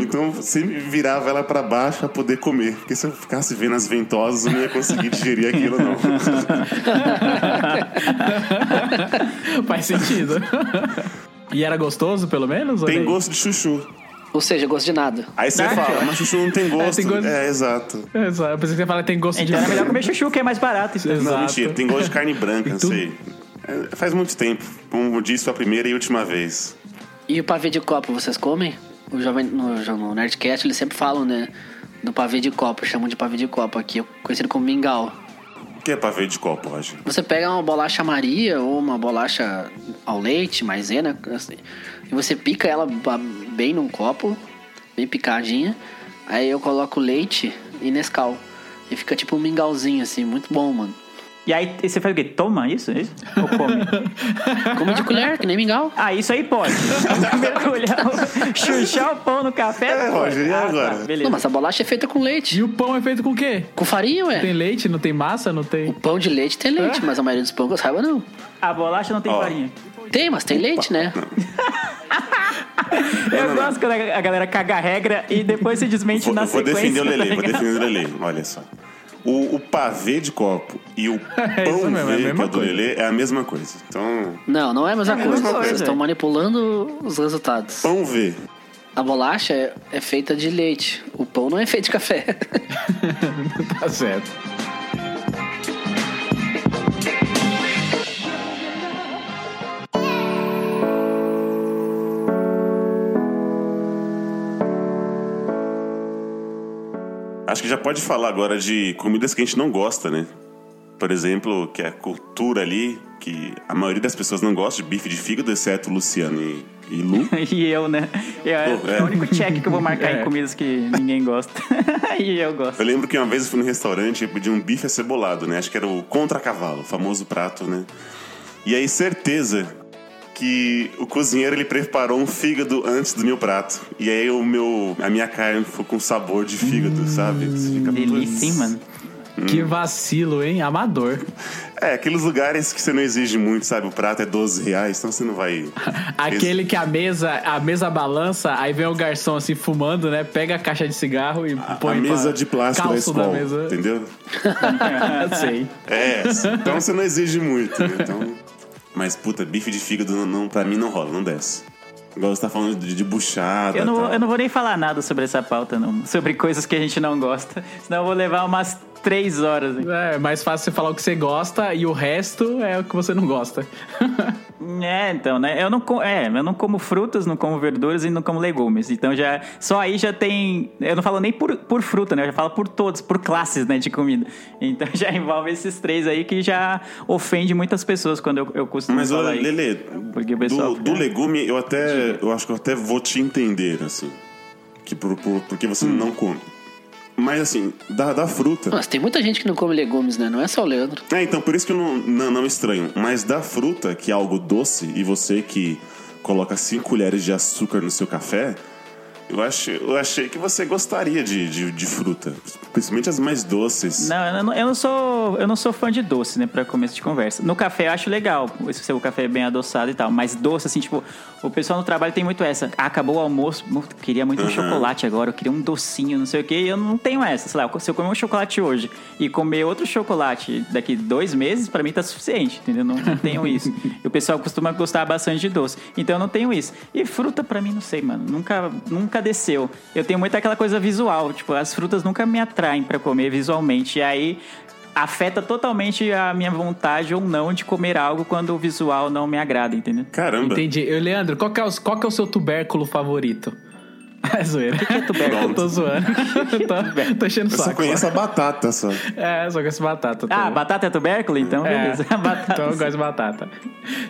Então eu sempre virava ela pra baixo pra poder comer. Porque se eu ficasse vendo as ventosas, eu não ia conseguir digerir aquilo, não. <laughs> Faz sentido. E era gostoso, pelo menos? Tem gosto de chuchu. Ou seja, gosto de nada. Aí você fala, mas chuchu não tem <laughs> gosto. tem gosto- É, exato. Exato. Eu pensei que você fala que tem gosto Então de. é melhor comer chuchu, que é mais barato. Então. Exato. Não, mentira, tem gosto de carne <laughs> branca, não sei. É, faz muito tempo. Como eu disse, foi a primeira e última vez. E o pavê de copo, vocês comem? O jovem, no, no Nerdcast eles sempre falam, né? Do pavê de copo, chamam de pavê de copo aqui, conhecido como mingau. O que é pavê de copo, Roger? Você pega uma bolacha Maria ou uma bolacha ao leite, maisena, assim, e você pica ela bem num copo, bem picadinha. Aí eu coloco leite e Nescau. E fica tipo um mingauzinho, assim, muito bom, mano. E aí você faz o quê? Toma isso? isso? Ou come? <laughs> Come de colher, que nem mingau. Ah, isso aí pode. <laughs> Mergulhar, chuchar o pão no café? É, pode. Roger, e Ah, agora? Tá, beleza. Não, mas a bolacha é feita com leite. E o pão é feito com o quê? Com farinha, ué. Tem leite? Não tem massa? Não O tem. pão de leite tem leite, mas a maioria dos pão que eu saiba não. A bolacha não tem Ó. farinha. Tem, mas tem leite, né? <laughs> Eu gosto quando a galera caga a regra e depois se desmente Vou, na vou sequência. defender o Lelê, tá vou defender o Lelê. Olha só. O, o pavê de copo e o <laughs> É pão mesmo, é a V, que mesma é o do coisa. Lelê, é a mesma coisa. Então, Não, não é a mesma É a coisa. mesma coisa. Vocês estão manipulando os resultados. pão V. A bolacha é, é feita de leite. O pão não é feito de café. <laughs> Tá certo. Acho que já pode falar agora de comidas que a gente não gosta, né? Por exemplo, que é a cultura ali, que a maioria das pessoas não gosta de bife de fígado, exceto o Luciano e, e Lu. <laughs> E eu, né? Eu, é, Pô, é. o único check que eu vou marcar É. em comidas que ninguém gosta. <laughs> e eu gosto. Eu lembro que uma vez eu fui no restaurante e pedi um bife acebolado, né? Acho que era o contra-cavalo, o famoso prato, né? E aí, certeza que o cozinheiro ele preparou um fígado antes do meu prato. E aí o meu, a minha carne ficou com sabor de fígado, sabe? Você fica, Delícia, mano? Que vacilo, hein? Amador. É, aqueles lugares que você não exige muito, sabe? O prato é 12 reais, então você não vai. <laughs> Aquele que a mesa, a mesa balança, aí vem o garçom assim fumando, né? Pega a caixa de cigarro e A põe mesa pra- de plástico da calço da escola, mesa. entendeu? <laughs> <laughs> Sei. É, então você não exige muito, né? Então, mas, puta, bife de fígado, não, não, pra mim não rola, não desce. Igual você tá falando de, de buchada. Eu não, tal. eu não vou nem falar nada sobre essa pauta, não. Sobre coisas que a gente não gosta. Senão eu vou levar umas três horas. hein? É mais fácil você falar o que você gosta e o resto é o que você não gosta. <laughs> É, então, né? Eu não, é, eu não como frutas, não como verduras e não como legumes. Então já. Só aí já tem. Eu não falo nem por, por fruta, né? Eu já falo por todos, por classes, né, de comida. Então <laughs> já envolve esses três aí que já ofende muitas pessoas quando eu, eu costumo Mas, falar olha, isso. Lele, Porque o pessoal do, fica- do legume, eu até. Eu acho que eu até vou te entender, assim. Que por, por- porque você Hum. não come. Mas, assim, da, da fruta. Mas tem muita gente que não come legumes, né? Não é só o Leandro. É, então por isso que eu não, não, não estranho. Mas da fruta, que é algo doce, e você que coloca 5 colheres de açúcar no seu café, eu achei, eu achei que você gostaria de, de, de fruta. Principalmente as mais doces. Não, eu não, eu não sou, eu não sou fã de doce, né, pra começo de conversa. No café eu acho legal, se o café é bem adoçado e tal, mas doce, assim, tipo, o pessoal no trabalho tem muito essa. Acabou o almoço, queria muito um chocolate agora, eu queria um docinho, não sei o quê, e eu não tenho essa. Sei lá, se eu comer um chocolate hoje e comer outro chocolate daqui dois meses, pra mim tá suficiente, entendeu? Não, não tenho isso. <laughs> E o pessoal costuma gostar bastante de doce, então eu não tenho isso. E fruta, pra mim, não sei, mano, nunca, nunca desceu. Eu tenho muito aquela coisa visual, tipo, as frutas nunca me atraem pra comer visualmente, e aí afeta totalmente a minha vontade ou não de comer algo quando o visual não me agrada, entendeu? Caramba. Entendi. Eu, Leandro, qual que, é o, qual que é o seu tubérculo favorito? <laughs> É zoeira. O que é tubérculo? Eu tô zoando. <laughs> tô, tô enchendo o Eu só saco. conheço a batata só. É, só conheço batata. Ah, batata é tubérculo? Então, É, beleza. <laughs> Batata. Então eu gosto de batata.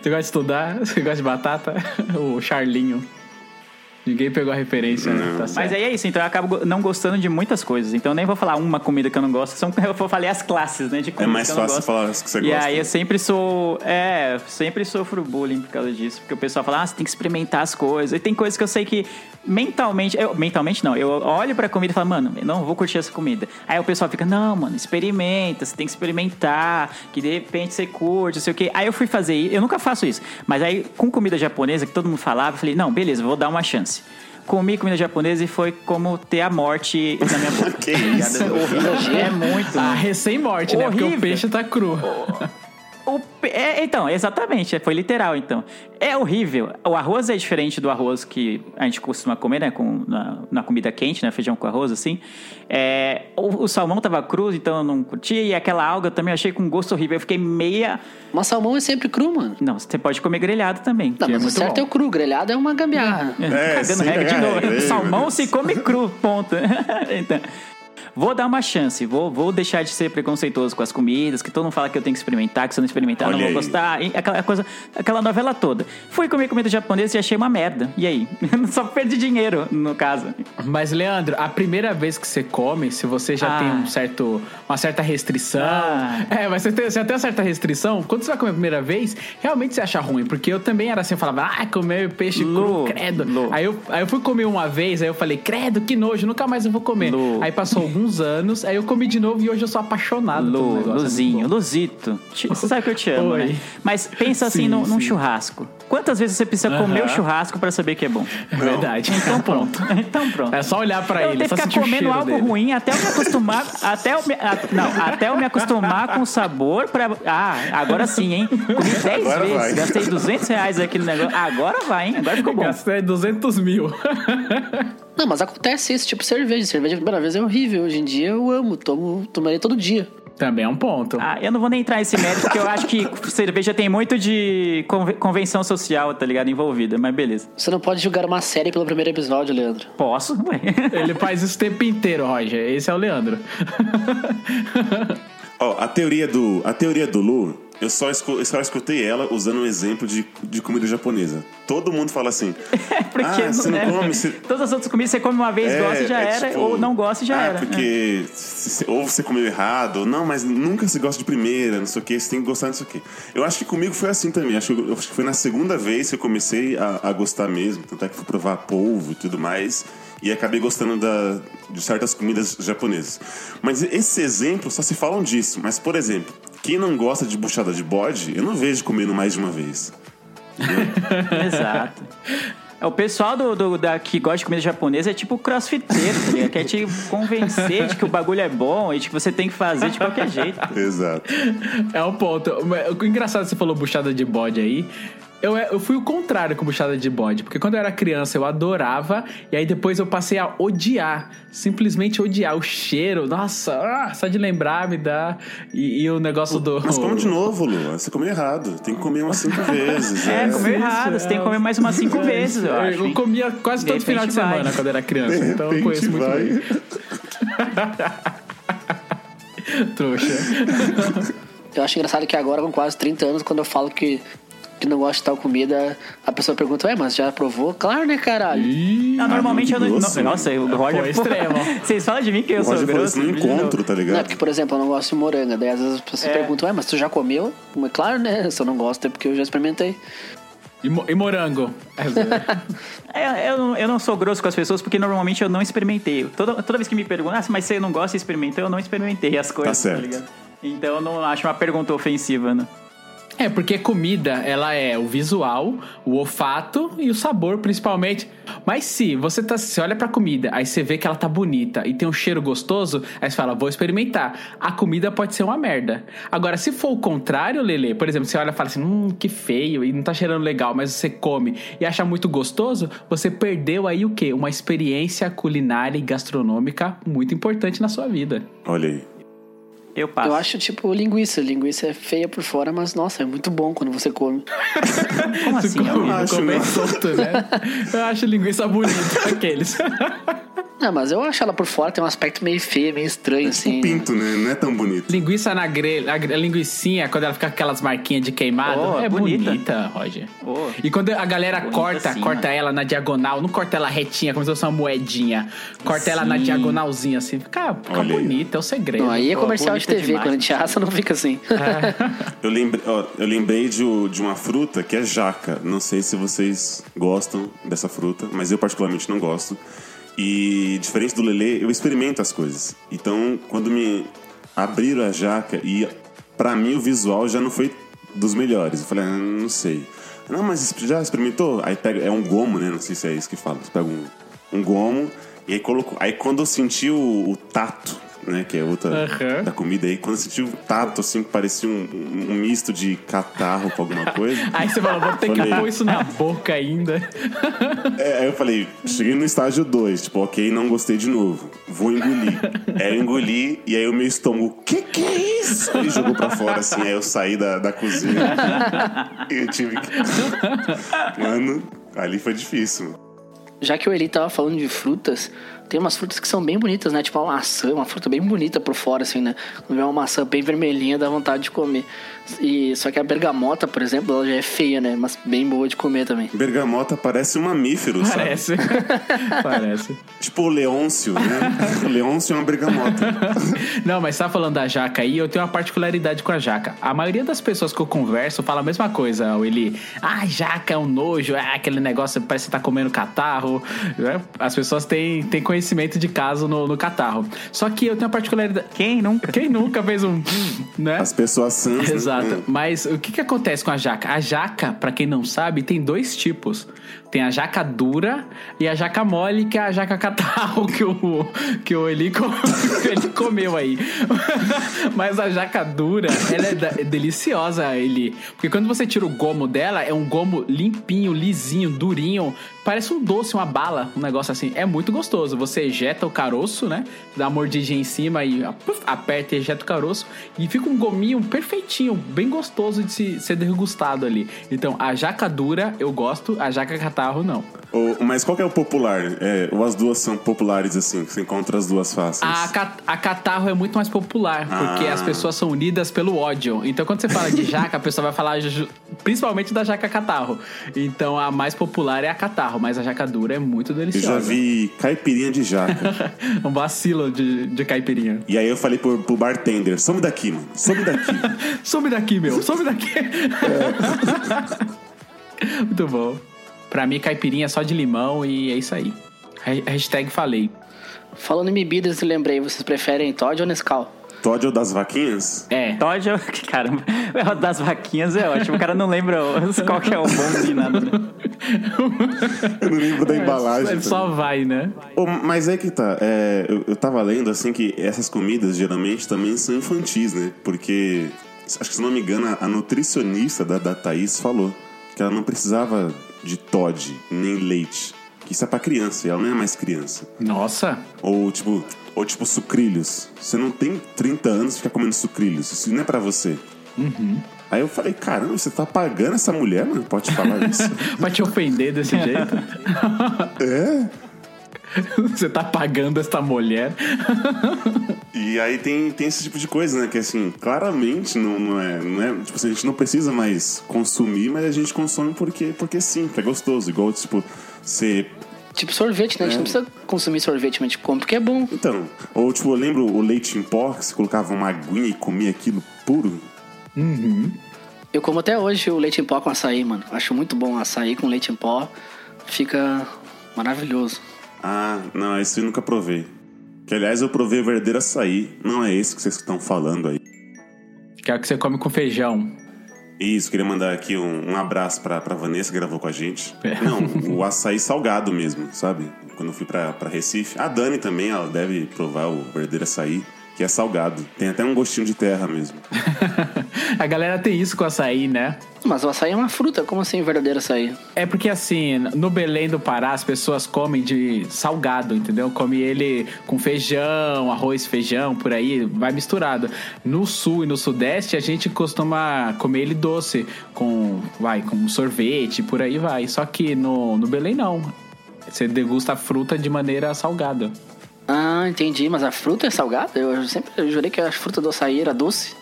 Você gosta de estudar? Você gosta de batata? O Charlinho. Ninguém pegou a referência, né? Tá certo. Mas aí é isso, então eu acabo não gostando de muitas coisas. Então eu nem vou falar uma comida que eu não gosto, são, <laughs> eu vou falar as classes, né? De É mais que eu não fácil gosto. falar as que você E gosta. aí eu sempre sou. É, sempre sofro bullying por causa disso. Porque o pessoal fala, ah, você tem que experimentar as coisas. E tem coisas que eu sei que mentalmente. Eu, mentalmente não, eu olho pra comida e falo, mano, eu não vou curtir essa comida. Aí o pessoal fica, não, mano, experimenta, você tem que experimentar, que de repente você curte, não sei o quê. Aí eu fui fazer isso, eu nunca faço isso. Mas aí, com comida japonesa, que todo mundo falava, eu falei, não, beleza, vou dar uma chance. Comi comida japonesa e foi como ter a morte na minha <laughs> boca. Que isso? Horrível. É muito. Ah, mano. recém-morte, né? Porque o peixe tá cru. <laughs> O é, então, exatamente, foi literal, então. É horrível. O arroz é diferente do arroz que a gente costuma comer, né? Com, na, na comida quente, né? Feijão com arroz, assim. É, o, o salmão tava cru, então eu não curti. E aquela alga eu também achei com gosto horrível. Eu fiquei meia... Mas salmão é sempre cru, mano. Não, você pode comer grelhado também. Não, que é mas o muito certo bom. é o cru. Grelhado é uma gambiarra. É, <laughs> Cagando sim, regra de é, novo. é, Salmão se come cru, ponto. <laughs> então, vou dar uma chance. Vou, vou deixar de ser preconceituoso com as comidas, que todo mundo fala que eu tenho que experimentar, que se eu não experimentar eu não Olha vou aí. gostar. E aquela coisa, aquela novela toda. Fui comer comida japonesa e achei uma merda. E aí? <laughs> Só perdi dinheiro, no caso. Mas, Leandro, a primeira vez que você come, se você já Ah. tem um certo, uma certa restrição. Ah. É, mas você tem, você já tem uma certa restrição. Quando você vai comer a primeira vez, realmente você acha ruim. Porque eu também era assim, eu falava, ah, comer peixe Lu, cru, credo. Aí eu, aí eu fui comer uma vez, aí eu falei, credo, que nojo, nunca mais eu vou comer. Lu. Aí passou <laughs> alguns anos, aí eu comi de novo e hoje eu sou apaixonado pelo Lu, negócio. é Luzinho, bom. Luzito. Você sabe que eu te amo, Oi. né? Mas pensa <laughs> assim Sim, num, churrasco. Quantas vezes você precisa comer o churrasco pra saber que é bom? É verdade. Então pronto. <laughs> Então pronto. É só olhar pra eu ele, tenho só que ficar comendo algo dele. ruim até eu me acostumar. até eu me, a- não, até eu me acostumar com o sabor pra. Ah, agora sim, hein? Comi 10 Agora vezes, vai. gastei 200 reais aqui no negócio. Agora vai, hein? Agora ficou bom. Gastei 200 mil. Não, mas acontece isso, tipo cerveja. Cerveja a primeira vez é horrível. Hoje em dia eu amo, tomo, tomaria todo dia. Também é um ponto. Ah, eu não vou nem entrar nesse mérito, porque eu acho que cerveja tem muito de conve- convenção social, tá ligado? Envolvida, mas beleza. Você não pode julgar uma série pelo primeiro episódio, Leandro. Posso? Ué. <laughs> Ele faz isso o tempo inteiro, Roger. Esse é o Leandro. Ó, a teoria do, a teoria do Lu, eu só, eu só escutei ela usando um exemplo de, de comida japonesa. Todo mundo fala assim. <laughs> Porque ah, você não né? come. Você... Todas as outras comidas você come uma vez, É, gosta e já é era, tipo, ou não gosta e já ah, era. Porque se- ou você comeu errado, ou não, mas nunca se gosta de primeira, não sei o que, você tem que gostar disso aqui. Eu acho que comigo foi assim também. Acho que, eu acho que foi na segunda vez que eu comecei a, a gostar mesmo. Tanto é que fui provar polvo e tudo mais. E acabei gostando da, de certas comidas japonesas. Mas esse exemplo só se falam disso. Mas, por exemplo, quem não gosta de buchada de bode, eu não vejo comendo mais de uma vez. <laughs> Exato. É, O pessoal do, do- da, que gosta de comida japonesa é tipo crossfiteiro, tá ligado? Quer te convencer de que o bagulho é bom e de que você tem que fazer de qualquer jeito. Exato. É um ponto. O engraçado que você falou buchada de bode aí. Eu, eu fui o contrário com buchada de bode, porque quando eu era criança eu adorava, e aí depois eu passei a odiar, simplesmente odiar o cheiro. Nossa, ah, só de lembrar me dá. E, e o negócio do. Mas come de novo, Lu. Você comeu errado. Tem que comer umas cinco <laughs> vezes. É, é. comeu errado. Você tem que comer mais umas cinco vezes, eu acho. Eu hein? comia quase De todo final de repente vai. semana quando era <laughs> criança, De então eu conheço muito vai. bem. <laughs> Trouxa. Eu acho engraçado que agora, com quase 30 anos, quando eu falo que, que não gosto de tal comida, a pessoa pergunta, ué, mas já provou? Claro, né, caralho? Não, normalmente eu não. grosso, não- Nossa, o Roger. Pô, extremo. Vocês falam de mim que eu O sou grosso. de novo. encontro, tá Não, é ligado? porque, por exemplo, eu não gosto de moranga. Daí às vezes as pessoas É. perguntam, ué, mas tu já comeu? Mas claro, né? Se eu não gosto é porque eu já experimentei. E, mo- e morango. <laughs> É, eu, não- eu não sou grosso com as pessoas porque normalmente eu não experimentei. Toda, toda vez que me perguntam, ah, mas você não gosta e experimentou, eu não experimentei as coisas, tá, certo. ligado? Então eu não acho uma pergunta ofensiva, né? É, porque comida, ela é o visual, o olfato e o sabor, principalmente. Mas se você tá, você olha pra comida, aí você vê que ela tá bonita e tem um cheiro gostoso, aí você fala, vou experimentar. A comida pode ser uma merda. Agora, se for o contrário, Lele, por exemplo, você olha e fala assim, hum, que feio, e não tá cheirando legal, mas você come e acha muito gostoso, você perdeu aí o quê? Uma experiência culinária e gastronômica muito importante na sua vida. Olha aí. Eu passo. Eu acho, tipo, linguiça. Linguiça é feia por fora, mas, nossa, é muito bom quando você come. <laughs> Como assim? Come- amigo? acho, né? <laughs> Eu acho linguiça bonita, aqueles. <laughs> Não, mas eu acho ela por fora tem um aspecto meio feio, meio estranho, Um assim. pinto, né? Não é tão bonito. Linguiça na grelha, a gre- a linguicinha, quando ela fica com aquelas marquinhas de queimado, Oh, é bonita. bonita, Roger. Oh. E quando a galera Bonita corta, sim, corta mano. ela na diagonal, não corta ela retinha, como se fosse uma moedinha. Corta ela na Sim. diagonalzinha, assim, fica, fica bonita, é o segredo. Não, aí é comercial de bonita TV, demais. quando a gente assa não fica assim. <laughs> <laughs> Eu lembrei, ó, eu lembrei de, de uma fruta que é jaca. Não sei se vocês gostam dessa fruta, mas eu particularmente não gosto. E diferente do Lelê, eu experimento as coisas. Então, quando me abriram a jaca e pra mim o visual já não foi dos melhores. Eu falei, ah, não sei. Não, mas já experimentou? Aí pega, é um gomo, né? Não sei se é isso que fala. Você pega um, um gomo e aí colocou. Aí quando eu senti o, o tato, né? Que é outra da comida aí, quando eu senti o tato, assim, que parecia um, um- misto de catarro com alguma coisa. <laughs> Aí você falou, vou ter que Falei. pôr isso na boca ainda. <laughs> É, aí eu falei, cheguei no estágio 2, tipo, ok, não gostei de novo. Vou engolir. aí eu engoli e aí o meu estômago, que que é isso? Ele jogou pra fora, assim, aí eu saí da, da cozinha. <laughs> e eu tive que. Mano, ali foi difícil. Já que o Eli tava falando de frutas, tem umas frutas que são bem bonitas, né? Tipo a maçã, uma fruta bem bonita por fora, assim, né? Quando vê uma maçã bem vermelhinha, dá vontade de comer. E, só que a bergamota, por exemplo, ela já é feia, né? Mas bem boa de comer também. Bergamota parece um mamífero, sabe? Parece. <laughs> Parece. Tipo o Leôncio, né? <laughs> o Leôncio é uma bergamota. <laughs> Não, mas tá falando da jaca aí, eu tenho uma particularidade com a jaca. A maioria das pessoas que eu converso fala a mesma coisa, o Eli. Ah, jaca é um nojo, é aquele negócio parece que tá comendo catarro. né? As pessoas têm, têm conhecimento de caso no, no catarro. Só que eu tenho uma particularidade. Quem nunca? Quem nunca fez um. né? As pessoas sãs, né? Exato. Mas o que, que acontece com a jaca? A jaca, pra quem não sabe, tem dois tipos. Tem a jaca dura e a jaca mole, que é a jaca catarro <laughs> que o, que o Eli, co- <laughs> que ele comeu aí. <laughs> Mas a jaca dura, ela é, da- é deliciosa, Eli. Porque quando você tira o gomo dela, é um gomo limpinho, lisinho, durinho. Parece um doce, uma bala, um negócio assim. É muito gostoso. Você ejeta o caroço, né? Dá uma mordidinha em cima e aperta e ejeta o caroço. E fica um gominho perfeitinho, bem gostoso de se, ser degustado ali. Então, a jaca dura eu gosto, a jaca catarro não. Ou- mas qual é o popular? É, ou as duas são populares, assim, que você encontra as duas faces? A, a catarro é muito mais popular, porque Ah. as pessoas são unidas pelo ódio. Então, quando você fala de jaca, a pessoa vai falar principalmente da jaca catarro. Então, a mais popular é a catarro, mas a jaca dura é muito Eu deliciosa. já vi caipirinha de jaca. <laughs> um vacilo de, de caipirinha. e aí eu falei pro, pro bartender, some daqui, mano, some daqui. <laughs> Some daqui, meu, some daqui. <laughs> Muito bom. Pra mim, caipirinha é só de limão e é isso aí. Ha- Hashtag falei. Falando em bebidas, eu lembrei, vocês preferem Todd ou Nescau? Todd ou das vaquinhas? É. Todd, é o- <laughs> caramba, <laughs> o das vaquinhas é ótimo. O cara não lembra qual que é o bom de nada. né? <laughs> Eu não lembro da embalagem. Ele só vai, né? Ô, mas é que tá, é, eu, eu tava lendo assim que essas comidas geralmente também são infantis, né? Porque, acho que se não me engano, a- a nutricionista da, da Thaís falou que ela não precisava de Todd nem leite. Que isso é pra criança, e ela não é mais criança. Nossa. Ou tipo, ou tipo sucrilhos. Você não tem 30 anos e fica comendo sucrilhos. Isso não é pra você. Aí eu falei, caramba, você tá pagando essa mulher, mano? Pode falar isso. <laughs> Pra te ofender desse <laughs> jeito? é? <laughs> Você tá pagando esta mulher? E aí tem, tem esse tipo de coisa, né? Que assim, claramente não, não é. Não é tipo assim, a gente não precisa mais consumir, mas a gente consome porque, porque sim, porque é gostoso. Igual, tipo, você. Tipo sorvete, né? A gente não precisa consumir sorvete, mas a gente come porque é bom. Então, ou tipo, eu lembro o leite em pó, que você colocava uma aguinha e comia aquilo puro. Eu como até hoje o leite em pó com açaí, mano. Acho muito bom açaí com leite em pó. Fica maravilhoso. Ah, não, esse eu nunca provei. Que aliás eu provei o verdadeiro açaí. Não é esse que vocês estão falando aí. Que é o que você come com feijão. Isso, queria mandar aqui um, um abraço pra, pra Vanessa que gravou com a gente. É. Não, <laughs> o açaí salgado mesmo, sabe? Quando eu fui pra, pra Recife. A Dani também, ela deve provar o verdadeiro açaí, que é salgado. Tem até um gostinho de terra mesmo. <laughs> A galera tem isso com açaí, né? Mas o açaí é uma fruta, como assim verdadeiro açaí? É porque assim, no Belém do Pará as pessoas comem de salgado, entendeu? Come ele com feijão, arroz, feijão, por aí, vai misturado. No sul e no sudeste a gente costuma comer ele doce, com, vai, com sorvete, por aí vai. Só que no, no Belém não. Você degusta a fruta de maneira salgada. Ah, entendi. Mas a fruta é salgada? Eu sempre eu jurei que a fruta do açaí era doce.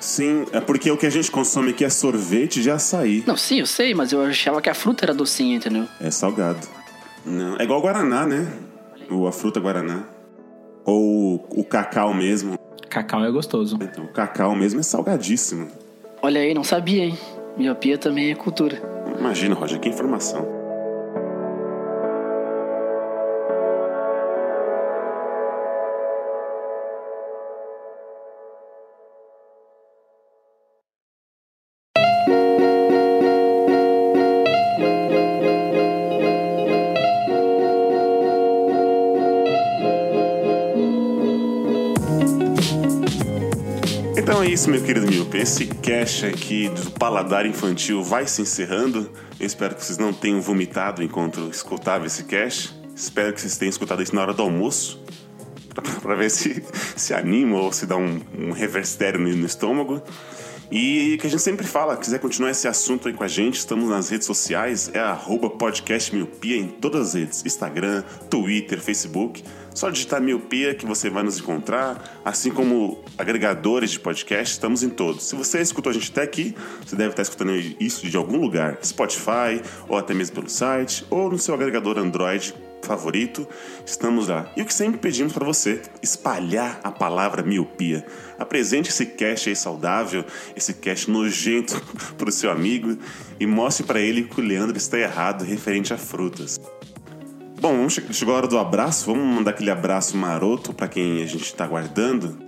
Sim, é porque o que a gente consome aqui é sorvete de açaí. Não, sim, eu sei, mas eu achava que a fruta era docinha, entendeu? É salgado. Não, é igual Guaraná, né? Ou a fruta Guaraná. Ou o cacau mesmo. Cacau é gostoso. Então, o cacau mesmo é salgadíssimo. Olha aí, não sabia, hein? Miopia também é cultura. Imagina, Roger, que informação. Isso, meu querido Miope. Esse cast aqui do paladar infantil vai se encerrando. Eu espero que vocês não tenham vomitado enquanto escutavam esse cast. Espero que vocês tenham escutado isso na hora do almoço. Pra ver se se anima ou se dá um, um reverstério no, no estômago. E que a gente sempre fala, quiser continuar esse assunto aí com a gente, estamos nas redes sociais, é arroba podcast miopia em todas as redes, Instagram, Twitter, Facebook. Só digitar miopia que você vai nos encontrar, assim como agregadores de podcast, estamos em todos. Se você escutou a gente até aqui, você deve estar escutando isso de algum lugar, Spotify, ou até mesmo pelo site, ou no seu agregador Android favorito, estamos lá. E o que sempre pedimos para você, espalhar a palavra miopia. Apresente esse cast aí saudável, esse cast nojento <laughs> para o seu amigo e mostre para ele que o Leandro está errado referente a frutas. Bom, chegou a hora do abraço, vamos mandar aquele abraço maroto para quem a gente está aguardando.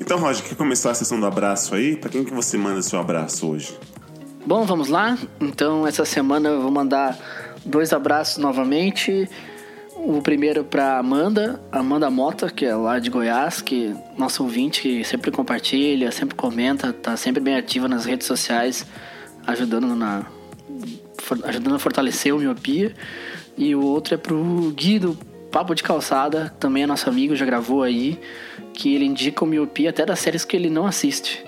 Então, Roger, quer começar a sessão do abraço aí? Para quem que você manda seu abraço hoje? Bom, vamos lá? Então, essa semana eu vou mandar dois abraços novamente. O primeiro para Amanda, Amanda Mota, que é lá de Goiás, que nosso ouvinte que sempre compartilha, sempre comenta, tá sempre bem ativa nas redes sociais, ajudando na ajudando a fortalecer o miopia. E o outro é pro Gui do Papo de Calçada, também é nosso amigo, já gravou aí, que ele indica o miopia até das séries que ele não assiste.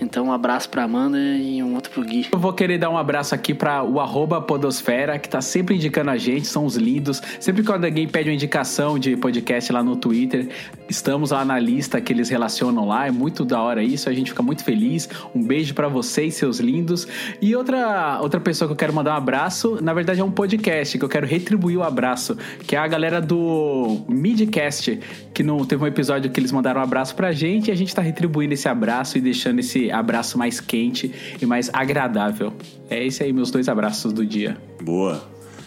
Então, um abraço pra Amanda e um outro pro Gui. Eu vou querer dar um abraço aqui para o arroba Podosfera, que tá sempre indicando a gente, são os lindos. Sempre que alguém pede uma indicação de podcast lá no Twitter, estamos lá na lista que eles relacionam lá. É muito da hora isso, a gente fica muito feliz. Um beijo para vocês, seus lindos. E outra, outra pessoa que eu quero mandar um abraço, na verdade é um podcast que eu quero retribuir o abraço, que é a galera do Midcast, que não teve um episódio que eles mandaram um abraço pra gente e a gente tá retribuindo esse abraço e deixando esse abraço mais quente e mais agradável. É esse aí, meus dois abraços do dia. Boa.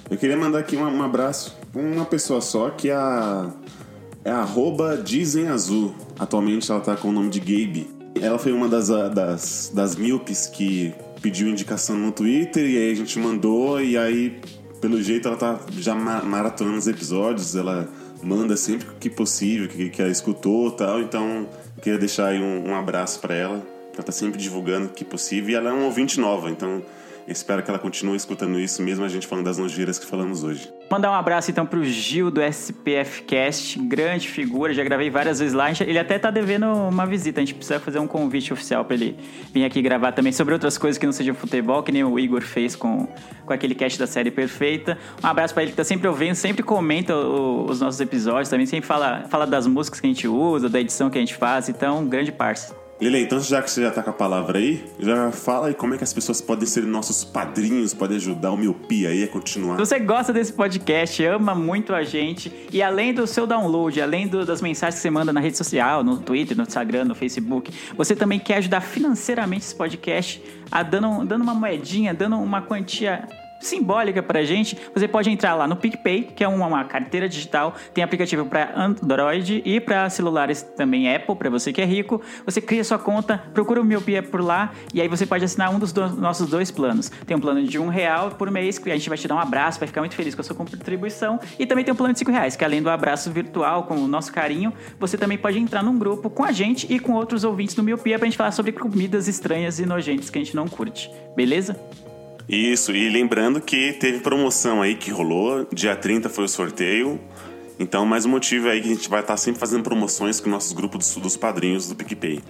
Eu queria mandar aqui um, um abraço pra uma pessoa só, que é a, é arroba Dizem Azul. Atualmente ela tá com o nome de Gabe. Ela foi uma das, ah, das, das míopes que pediu indicação no Twitter e aí a gente mandou e aí, pelo jeito, ela tá já ma- maratonando os episódios, ela manda sempre que possível, que, que ela escutou tal, então queria deixar aí um, um abraço pra ela, ela tá sempre divulgando que possível e ela é uma ouvinte nova, então espero que ela continue escutando isso, mesmo a gente falando das nojeiras que falamos hoje. Mandar um abraço então pro Gil do SPF Cast, grande figura, já gravei várias vezes lá. Ele até tá devendo uma visita, a gente precisa fazer um convite oficial pra ele vir aqui gravar também sobre outras coisas que não sejam futebol, que nem o Igor fez com, com aquele cast da série perfeita. Um abraço pra ele que tá sempre ouvindo, sempre comenta o- os nossos episódios, também sempre fala, fala das músicas que a gente usa, da edição que a gente faz, então, um grande parça. Lele, então já que você já tá com a palavra aí, já fala aí como é que as pessoas podem ser nossos padrinhos, podem ajudar o Miopia aí a continuar. Se você gosta desse podcast, ama muito a gente e além do seu download, além do- das mensagens que você manda na rede social, no Twitter, no Instagram, no Facebook, você também quer ajudar financeiramente esse podcast, a dando, dando uma moedinha, dando uma quantia simbólica pra gente, você pode entrar lá no PicPay, que é uma, carteira digital, tem aplicativo para Android e para celulares também Apple, para você que é rico. Você cria sua conta, procura o Miopia por lá e aí você pode assinar um dos do- nossos dois planos. Tem um plano de um real por mês, que a gente vai te dar um abraço, vai ficar muito feliz com a sua contribuição. E também tem um plano de cinco reais, que além do abraço virtual com o nosso carinho, você também pode entrar num grupo com a gente e com outros ouvintes do Miopia pra gente falar sobre comidas estranhas e nojentas que a gente não curte. Beleza? Isso, e lembrando que teve promoção aí que rolou, dia 30 foi o sorteio. Então, mais um motivo aí que a gente vai estar sempre fazendo promoções com nossos grupos dos, padrinhos do PicPay.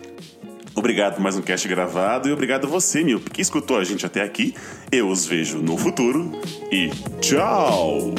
Obrigado por mais um cast gravado e obrigado a você, Mil, que escutou a gente até aqui. Eu os vejo no futuro e tchau!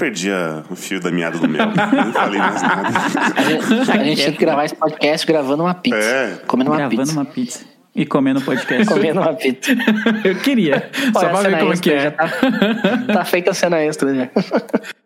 Perdi a- o fio da meada do mel. Não falei mais nada. A gente, a gente <laughs> tinha que gravar esse podcast gravando uma pizza. É. Comendo uma Gravando pizza. uma pizza. E comendo podcast. Comendo uma pizza. <laughs> Eu queria. Só Olha, a pra ver como é extra que é. Tá, tá feita a cena extra já. <laughs>